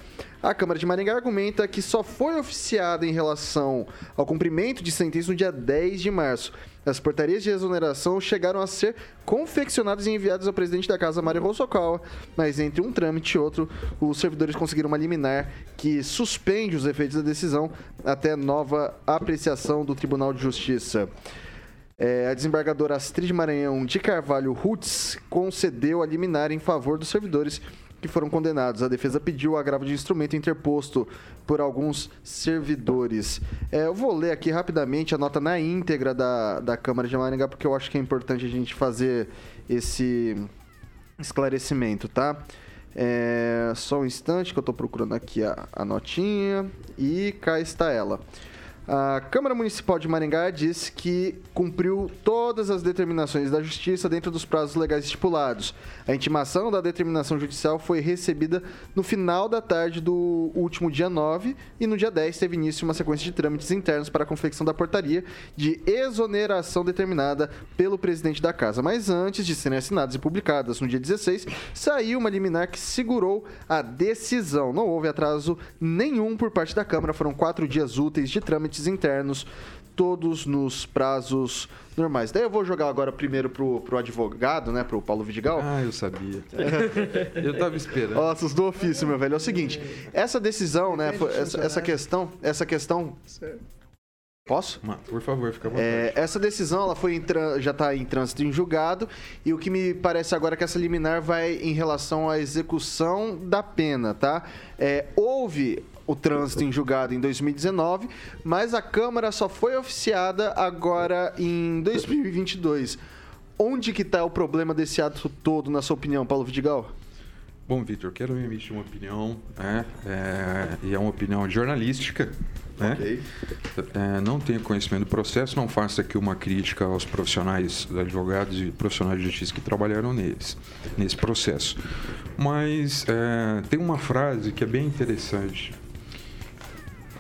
A Câmara de Maringá argumenta que só foi oficiada em relação ao cumprimento de sentença no dia 10 de março. As portarias de exoneração chegaram a ser confeccionadas e enviadas ao presidente da casa, Mário Rossokawa, mas entre um trâmite e outro, os servidores conseguiram uma liminar que suspende os efeitos da decisão até nova apreciação do Tribunal de Justiça. É, a desembargadora Astrid Maranhão de Carvalho Rutz concedeu a liminar em favor dos servidores que foram condenados. A defesa pediu o agravo de instrumento interposto por alguns servidores. É, eu vou ler aqui rapidamente a nota na íntegra da, da Câmara de Maringá, porque eu acho que é importante a gente fazer esse esclarecimento, tá? É, só um instante que eu estou procurando aqui a, a notinha e cá está ela. A Câmara Municipal de Maringá disse que cumpriu todas as determinações da Justiça dentro dos prazos legais estipulados. A intimação da determinação judicial foi recebida no final da tarde do último dia 9 e no dia 10 teve início uma sequência de trâmites internos para a confecção da portaria de exoneração determinada pelo presidente da casa. Mas antes de serem assinadas e publicadas no dia 16, saiu uma liminar que segurou a decisão. Não houve atraso nenhum por parte da Câmara, foram quatro dias úteis de trâmites internos todos nos prazos normais. Daí eu vou jogar agora primeiro pro, pro advogado, né, pro Paulo Vidigal. Ah, eu sabia. eu tava esperando. Ossos do ofício, meu velho. É o seguinte, essa decisão, né, foi- essa, essa questão, essa questão... Posso? Por favor, fica à vontade. É, essa decisão ela foi já está em trânsito em julgado e o que me parece agora é que essa liminar vai em relação à execução da pena, tá? É, houve o trânsito em julgado em 2019, mas a Câmara só foi oficiada agora em 2022. Onde que está o problema desse ato todo, na sua opinião, Paulo Vidigal? Bom, Vitor, quero emitir uma opinião, né? É, e é uma opinião jornalística, né? É, não tenho conhecimento do processo, não faço aqui uma crítica aos profissionais, advogados e profissionais de justiça que trabalharam neles, nesse processo. Mas é, tem uma frase que é bem interessante,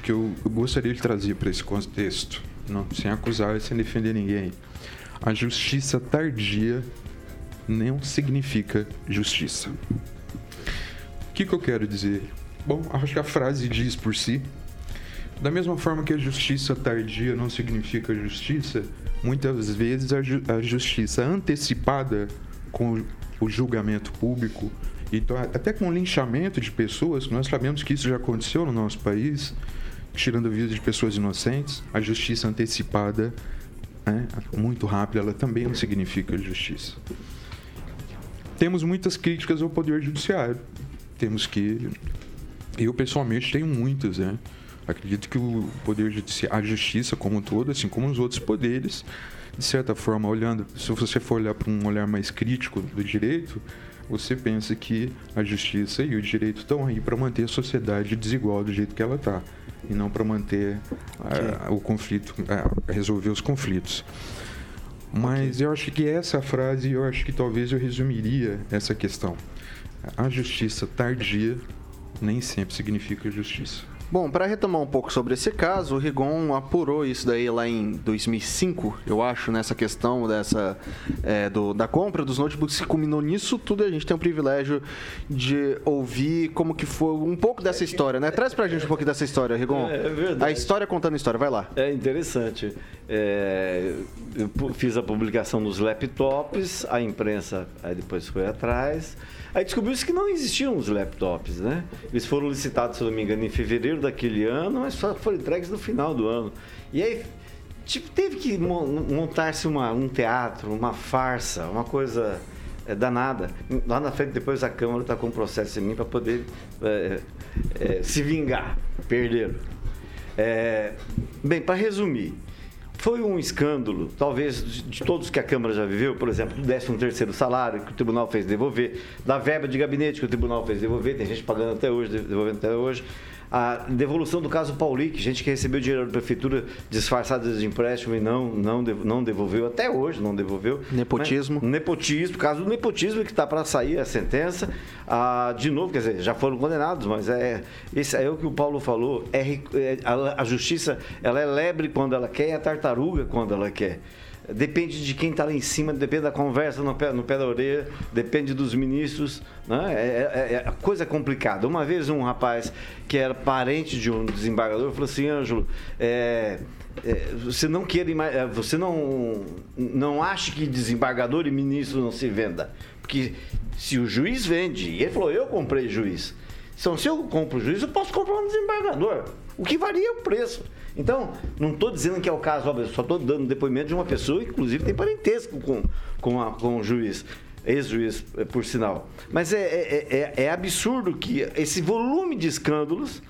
que eu, gostaria de trazer para esse contexto, não, sem acusar e sem defender ninguém. A justiça tardia não significa justiça. O que, que eu quero dizer? Bom, acho que a frase diz por si. Da mesma forma que a justiça tardia não significa justiça, muitas vezes a, ju- a justiça antecipada com o julgamento público e to- até com o linchamento de pessoas, nós sabemos que isso já aconteceu no nosso país, tirando a vida de pessoas inocentes, a justiça antecipada, né, muito rápida, ela também não significa justiça. Temos muitas críticas ao Poder Judiciário. Temos que. Eu, pessoalmente, tenho muitas, né? Acredito que o Poder Judiciário, a Justiça como um todo, assim como os outros poderes, de certa forma, olhando, se você for olhar para um olhar mais crítico do direito, você pensa que a Justiça e o direito estão aí para manter a sociedade desigual do jeito que ela está, e não para manter ah, o conflito, ah, resolver os conflitos. Mas eu acho que essa frase, eu acho que talvez eu resumiria essa questão. A justiça tardia nem sempre significa justiça. Bom, para retomar um pouco sobre esse caso, o Rigon apurou isso daí lá em 2005, eu acho, nessa questão dessa é, do- da compra dos notebooks que culminou nisso tudo. e A gente tem o privilégio de ouvir como que foi um pouco dessa história, né? Traz pra gente um pouquinho dessa história, Rigon. É, é verdade. A história contando a história, vai lá. É interessante. É, eu fiz a publicação nos laptops, a imprensa aí depois foi atrás. Aí descobriu-se que não existiam os laptops, né? Eles foram licitados, se não me engano, em fevereiro daquele ano, mas só foram entregues no final do ano. E aí tipo, teve que mo- montar-se um teatro, uma farsa, uma coisa é, danada. Lá na frente, depois a Câmara está com um processo em mim para poder é, é, se vingar. Perderam. É, bem, para resumir, foi um escândalo, talvez de todos que a Câmara já viveu, por exemplo, do 13º salário que o tribunal fez devolver, da verba de gabinete que o tribunal fez devolver, tem gente pagando até hoje, devolvendo até hoje, a devolução do caso Paulic, gente que recebeu dinheiro da prefeitura disfarçada de empréstimo e não, não, não devolveu, até hoje não devolveu. Nepotismo. Mas- nepotismo, caso do nepotismo que está para sair a sentença, ah, de novo, quer dizer, já foram condenados, mas é, esse é o que o Paulo falou, é, é, a, a justiça ela é lebre quando ela quer e a tartaruga quando ela quer. Depende de quem está lá em cima, depende da conversa no pé, no pé da orelha, depende dos ministros. Né? É, é- é- a coisa é complicada. Uma vez um rapaz que era parente de um desembargador falou assim, Ângelo, é, é, você não é, você não não acha que desembargador e ministro não se venda porque se o juiz vende e ele falou eu comprei juiz então se eu compro juiz eu posso comprar um desembargador o que varia é o preço então não estou dizendo que é o caso óbvio, só estou dando depoimento de uma pessoa inclusive tem parentesco com com, a- com o juiz ex-juiz eh, por sinal mas é, é, é- é absurdo que esse volume de escândalos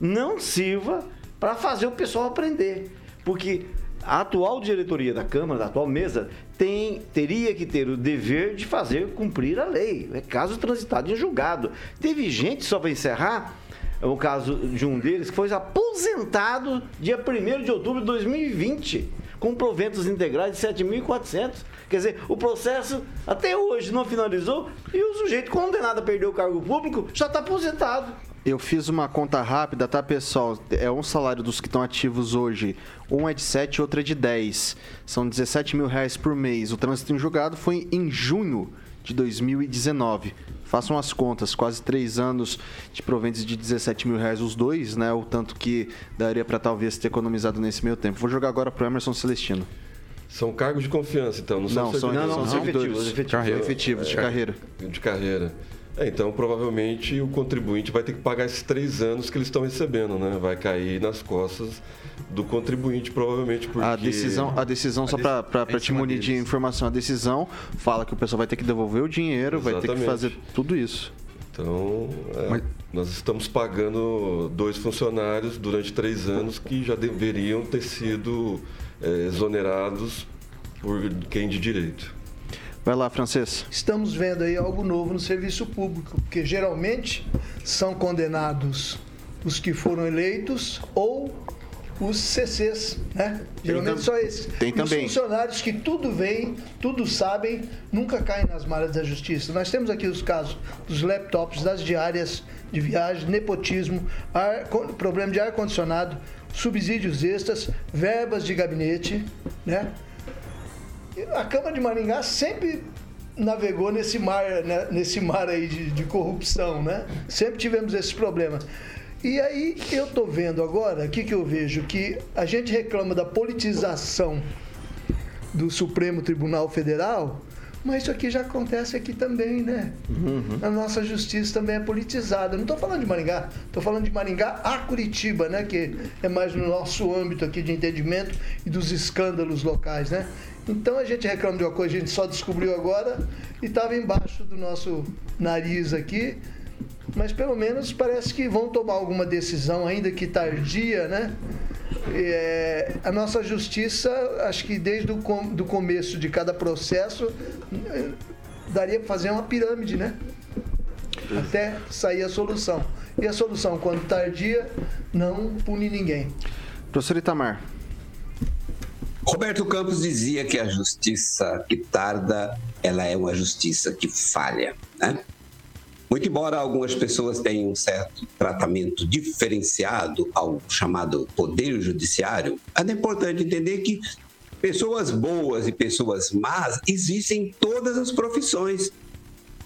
não sirva para fazer o pessoal aprender. Porque a atual diretoria da Câmara, a atual mesa, tem, teria que ter o dever de fazer cumprir a lei. É caso transitado em julgado. Teve gente, só para encerrar, é o caso de um deles, que foi aposentado dia 1 de outubro de 2020, com proventos integrais de 7.400. Quer dizer, o processo até hoje não finalizou e o sujeito condenado a perder o cargo público já está aposentado. Eu fiz uma conta rápida, tá, pessoal? É um salário dos que estão ativos hoje. Um é de 7 e outro é de 10. São 17 mil reais por mês. O trânsito em julgado foi em junho de 2019. Façam as contas, quase três anos de proventos de 17 mil reais os dois, né? O tanto que daria para talvez ter economizado nesse meio tempo. Vou jogar agora pro Emerson Celestino. São cargos de confiança, então, não são Não, são, servidores. não, são efetivos, efetivos, Carreira. efetivos de É, carreira. De carreira. É, então, provavelmente, o contribuinte vai ter que pagar esses três anos que eles estão recebendo, né? Vai cair nas costas do contribuinte, provavelmente, porque... A decisão, a decisão só A para dec- em te munir de informação, a decisão fala que o pessoal vai ter que devolver o dinheiro, vai ter que Exatamente. fazer tudo isso. Então, é, nós estamos pagando dois funcionários durante três anos que já deveriam ter sido é, exonerados por quem de direito. Vai lá, Francês. Estamos vendo aí algo novo no serviço público, porque geralmente são condenados os que foram eleitos ou os CCs, né? Geralmente tam- só esses. tem também. Os funcionários que tudo veem, tudo sabem, nunca caem nas malhas da justiça. Nós temos aqui os casos dos laptops, das diárias de viagem, nepotismo, ar- problema de ar-condicionado, subsídios extras, verbas de gabinete, né? a Câmara de Maringá sempre navegou nesse mar, né, nesse mar aí de, de corrupção, né? Sempre tivemos esse problema. E aí eu tô vendo agora, o que, que eu vejo? Que a gente reclama da politização do Supremo Tribunal Federal, mas isso aqui já acontece aqui também, né? A nossa justiça também é politizada. Não estou falando de Maringá, estou falando de Maringá a Curitiba, né? Que é mais no nosso âmbito aqui de entendimento e dos escândalos locais, né? Então a gente reclama de uma coisa, a gente só descobriu agora e estava embaixo do nosso nariz aqui. Mas pelo menos parece que vão tomar alguma decisão, ainda que tardia, né? É, a nossa justiça, acho que desde o com, do começo de cada processo, daria para fazer uma pirâmide, né? Até sair a solução. E a solução, quando tardia, não pune ninguém. Professor Itamar. Roberto Campos dizia que a justiça que tarda, ela é uma justiça que falha, né? Muito embora algumas pessoas tenham um certo tratamento diferenciado ao chamado poder judiciário, é importante entender que pessoas boas e pessoas más existem em todas as profissões.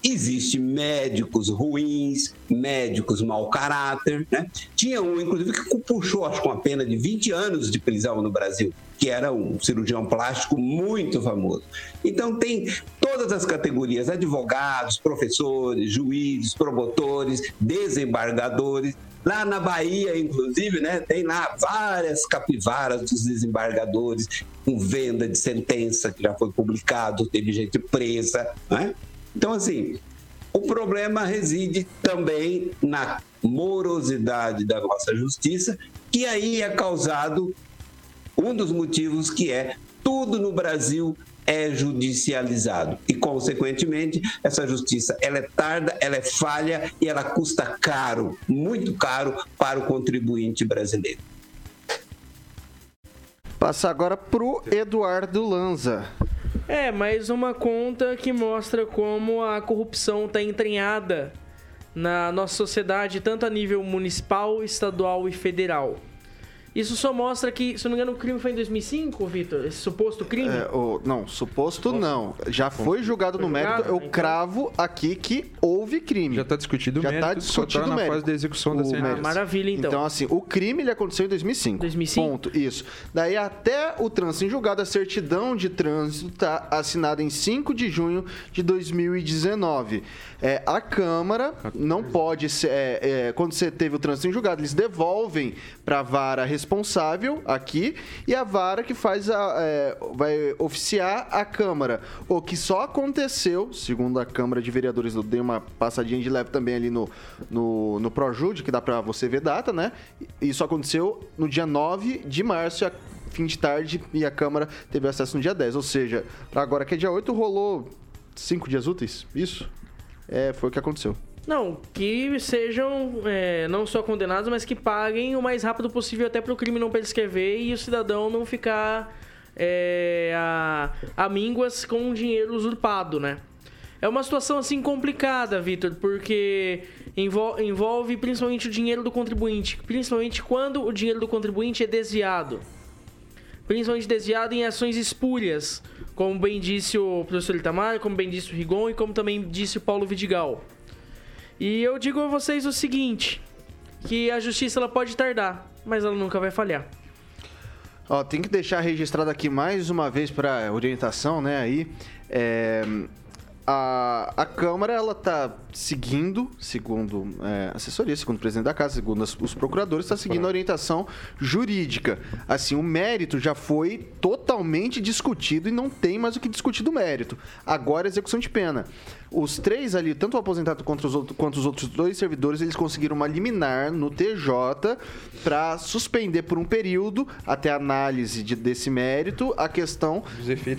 Existem médicos ruins, médicos mau caráter, né? Tinha um, inclusive, que puxou, acho que uma pena de 20 anos de prisão no Brasil, que era um cirurgião plástico muito famoso. Então, tem todas as categorias: advogados, professores, juízes, promotores, desembargadores. Lá na Bahia, inclusive, né, tem lá várias capivaras dos desembargadores, com venda de sentença que já foi publicado, teve gente presa. Né? Então, assim, o problema reside também na morosidade da nossa justiça, que aí é causado um dos motivos que é tudo no Brasil é judicializado e consequentemente essa justiça ela é tarda, ela é falha e ela custa caro, muito caro para o contribuinte brasileiro. Passar agora pro Eduardo Lanza. É, mais uma conta que mostra como a corrupção está entranhada na nossa sociedade, tanto a nível municipal, estadual e federal. Isso só mostra que, se não me engano, o crime foi em 2005, Vitor? Esse suposto crime? É, o- não, suposto não. Já foi julgado no Foi mérito. julgado, Eu então. cravo aqui que houve crime. Já está discutido o Já mérito, está só discutido tá o na mérito. fase da execução da O sentença. mérito. maravilha, então. Então, assim, o crime ele aconteceu em 2005. 2005? Ponto, isso. Daí até o trânsito em julgado, a certidão de trânsito está assinada em 5 de junho de 2019. É, a Câmara não pode ser. é, é, quando você teve o trânsito em julgado, eles devolvem para a vara responsável aqui e a vara que faz a. é, vai oficiar a Câmara. O que só aconteceu, segundo a Câmara de Vereadores, eu dei uma passadinha de leve também ali no, no, no Projude, que dá para você ver data, né? Isso aconteceu no dia 9 de março, a fim de tarde, e a Câmara teve acesso no dia 10. Ou seja, agora que é dia 8, rolou cinco dias úteis? Isso? É, foi o que aconteceu. Não, que sejam é, não só condenados, mas que paguem o mais rápido possível até para o crime não prescrever e o cidadão não ficar é, a, a mínguas com o dinheiro usurpado, né? É uma situação assim complicada, Vitor, porque envol- envolve principalmente o dinheiro do contribuinte, principalmente quando o dinheiro do contribuinte é desviado. principalmente desviado em ações espúrias, como bem disse o professor Itamar, como bem disse o Rigon e como também disse o Paulo Vidigal. E eu digo a vocês o seguinte, que a justiça ela pode tardar, mas ela nunca vai falhar. Ó, tem que deixar registrado aqui mais uma vez para orientação, né? Aí, é, a, a Câmara ela tá seguindo, segundo é, assessoria, segundo o presidente da casa, segundo as- os procuradores, está seguindo a orientação jurídica. Assim, o mérito já foi totalmente discutido e não tem mais o que discutir do mérito. Agora, execução de pena. Os três ali, tanto o aposentado quanto os, outros, quanto os outros dois servidores, eles conseguiram uma liminar no TJ para suspender por um período, até a análise de- desse mérito, a questão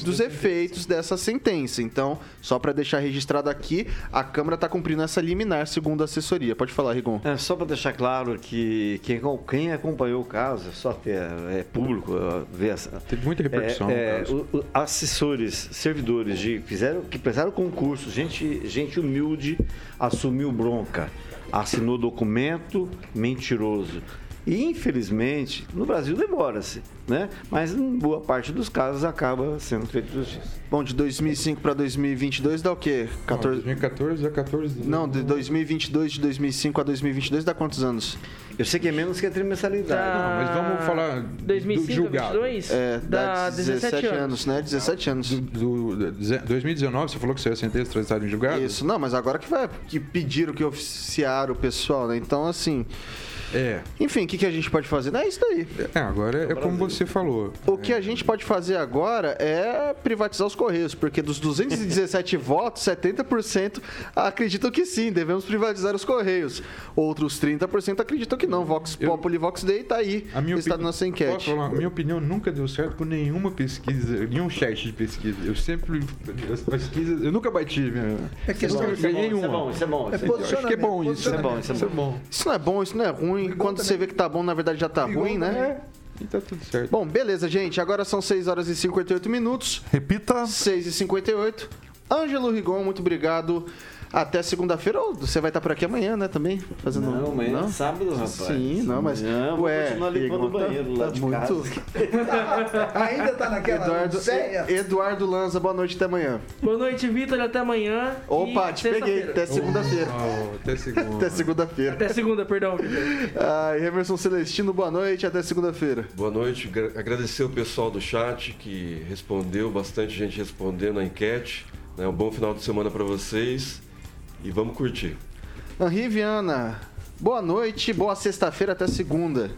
dos efeitos, dessa sentença. Então, só para deixar registrado aqui, a Câmara está cumprindo essa liminar, segundo a assessoria. Pode falar, Rigon. É, só para deixar claro que quem, quem acompanhou o caso, só ter é público, é, ver essa. Teve muita repercussão É, no caso. o- o- assessores, servidores de, fizeram, que prestaram concurso, gente, gente humilde, assumiu bronca, assinou documento mentiroso. E infelizmente, no Brasil demora-se, né? Mas em boa parte dos casos acaba sendo feita justiça. Bom, de 2005 para 2022 dá o quê? 14... 2014 a 14. Não, de 2022, de 2005 a 2022 dá quantos anos? Eu sei que é menos que a trimestralidade. Não, mas vamos falar 2005 do julgado. 22? É, dá Dá 17, 17 anos. anos. né? 17 anos. Do, do- de- 2019, você falou que saiu a sentença transitada em julgado? Isso, não, mas agora que vai que pediram que oficiaram o pessoal, né? Então, assim. É. Enfim, o que, que a gente pode fazer? Não é isso daí. É, agora é como você falou. O que a gente pode fazer agora é privatizar os Correios, porque dos 217 votos, 70% acreditam que sim, devemos privatizar os Correios. Outros 30% acreditam que não. Vox Populi, Vox Dei tá aí. A minha está opini- na nossa Posso enquete. falar? Minha opinião nunca deu certo com nenhuma pesquisa, nenhum chat de pesquisa. Eu sempre. As pesquisas. Eu nunca bati. Minha, É questão eu nunca de- ganhei isso é bom, isso é bom, É isso é Eu acho que é bom isso. Isso é bom, isso é bom. Isso não é bom, isso não é ruim. Quando você vê que tá bom, na verdade já tá ruim, né? E tá tudo certo. Bom, beleza, gente. Agora são 6 horas e 58 minutos. Repita. 6 e 58. Ângelo Rigon, muito obrigado. Até segunda-feira. Ou você vai estar por aqui amanhã, né? Também? Fazendo... Não, amanhã é sábado, rapaz. Sim, não, mas. Amanhã eu vou Ué, continuar limpando o banheiro lá de muito. Ainda tá naquela Eduardo? Eduardo Lanza, boa noite até amanhã. Boa noite, Vitor. Até amanhã. Opa, te peguei. Até segunda-feira. Oh, até segunda. Até segunda-feira. Até segunda, perdão, Vitor. Ai, Emerson Celestino, boa noite. Até segunda-feira. Boa noite, gra- agradecer o pessoal do chat que respondeu, bastante gente respondendo a enquete. Né? Um bom final de semana para vocês e vamos curtir. Henri Viana, boa noite. Boa sexta-feira até segunda.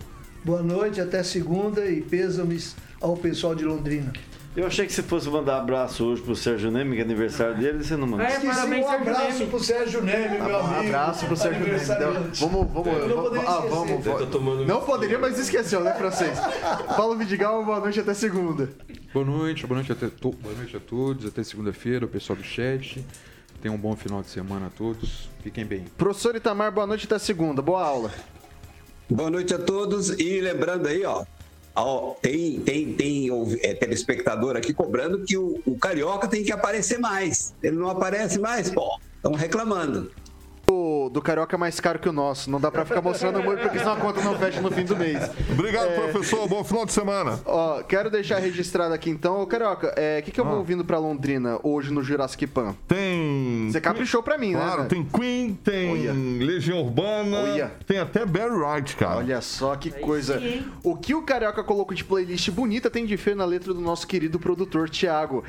Boa noite, até segunda e pêsames ao pessoal de Londrina. Eu achei que você fosse mandar abraço hoje pro Sérgio Neme, que é aniversário dele, você não mandou. É, Esqueci parabéns, um abraço Neme. pro Sérgio Neme, meu amigo. Um Abraço pro Sérgio Mendes. Aniversariante. Vamos, vamos. Eu não poderia ah, esquecer. vamos. Deve tá tomando Não poderia, mas esqueceu, né, francês? Paulo Vidigal, boa noite até segunda. Boa noite, boa noite, até to- boa noite a todos. Até segunda-feira, o pessoal do chat. Tenham um bom final de semana a todos. Fiquem bem. Professor Itamar, boa noite até segunda. Boa aula. Boa noite a todos e lembrando aí, ó, ó, tem, tem, tem é, telespectador aqui cobrando que o, o Carioca tem que aparecer mais. Ele não aparece mais, pô, estão reclamando. O do Carioca é mais caro que o nosso. Não dá pra ficar mostrando muito, porque senão a conta não fecha no fim do mês. Obrigado, professor. Bom final de semana. Ó, quero deixar registrado aqui então. Ô, Carioca, o que, que eu vou ouvindo pra Londrina hoje no Jurassic Pan? Tem. Você caprichou pra mim, né? Claro, tem Queen, tem Olha. Legião Urbana, Olha. tem até Barry Wright, cara. Olha só que coisa. O que o Carioca colocou de playlist bonita tem de feio na letra do nosso querido produtor Thiago.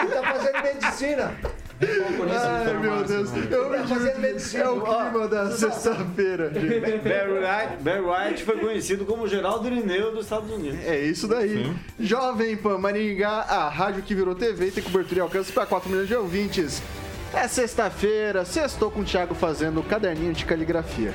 Ele tá fazendo medicina. Ai, meu Deus. Eu me Tá fazendo medicina. É o clima da sexta-feira. Barry White, Barry White foi conhecido como Geraldo Irineu dos Estados Unidos. É isso daí. Jovem Pan Maringá, a rádio que virou TV e tem cobertura e alcance para 4 milhões de ouvintes. É sexta-feira, sextou com o Thiago fazendo o caderninho de caligrafia.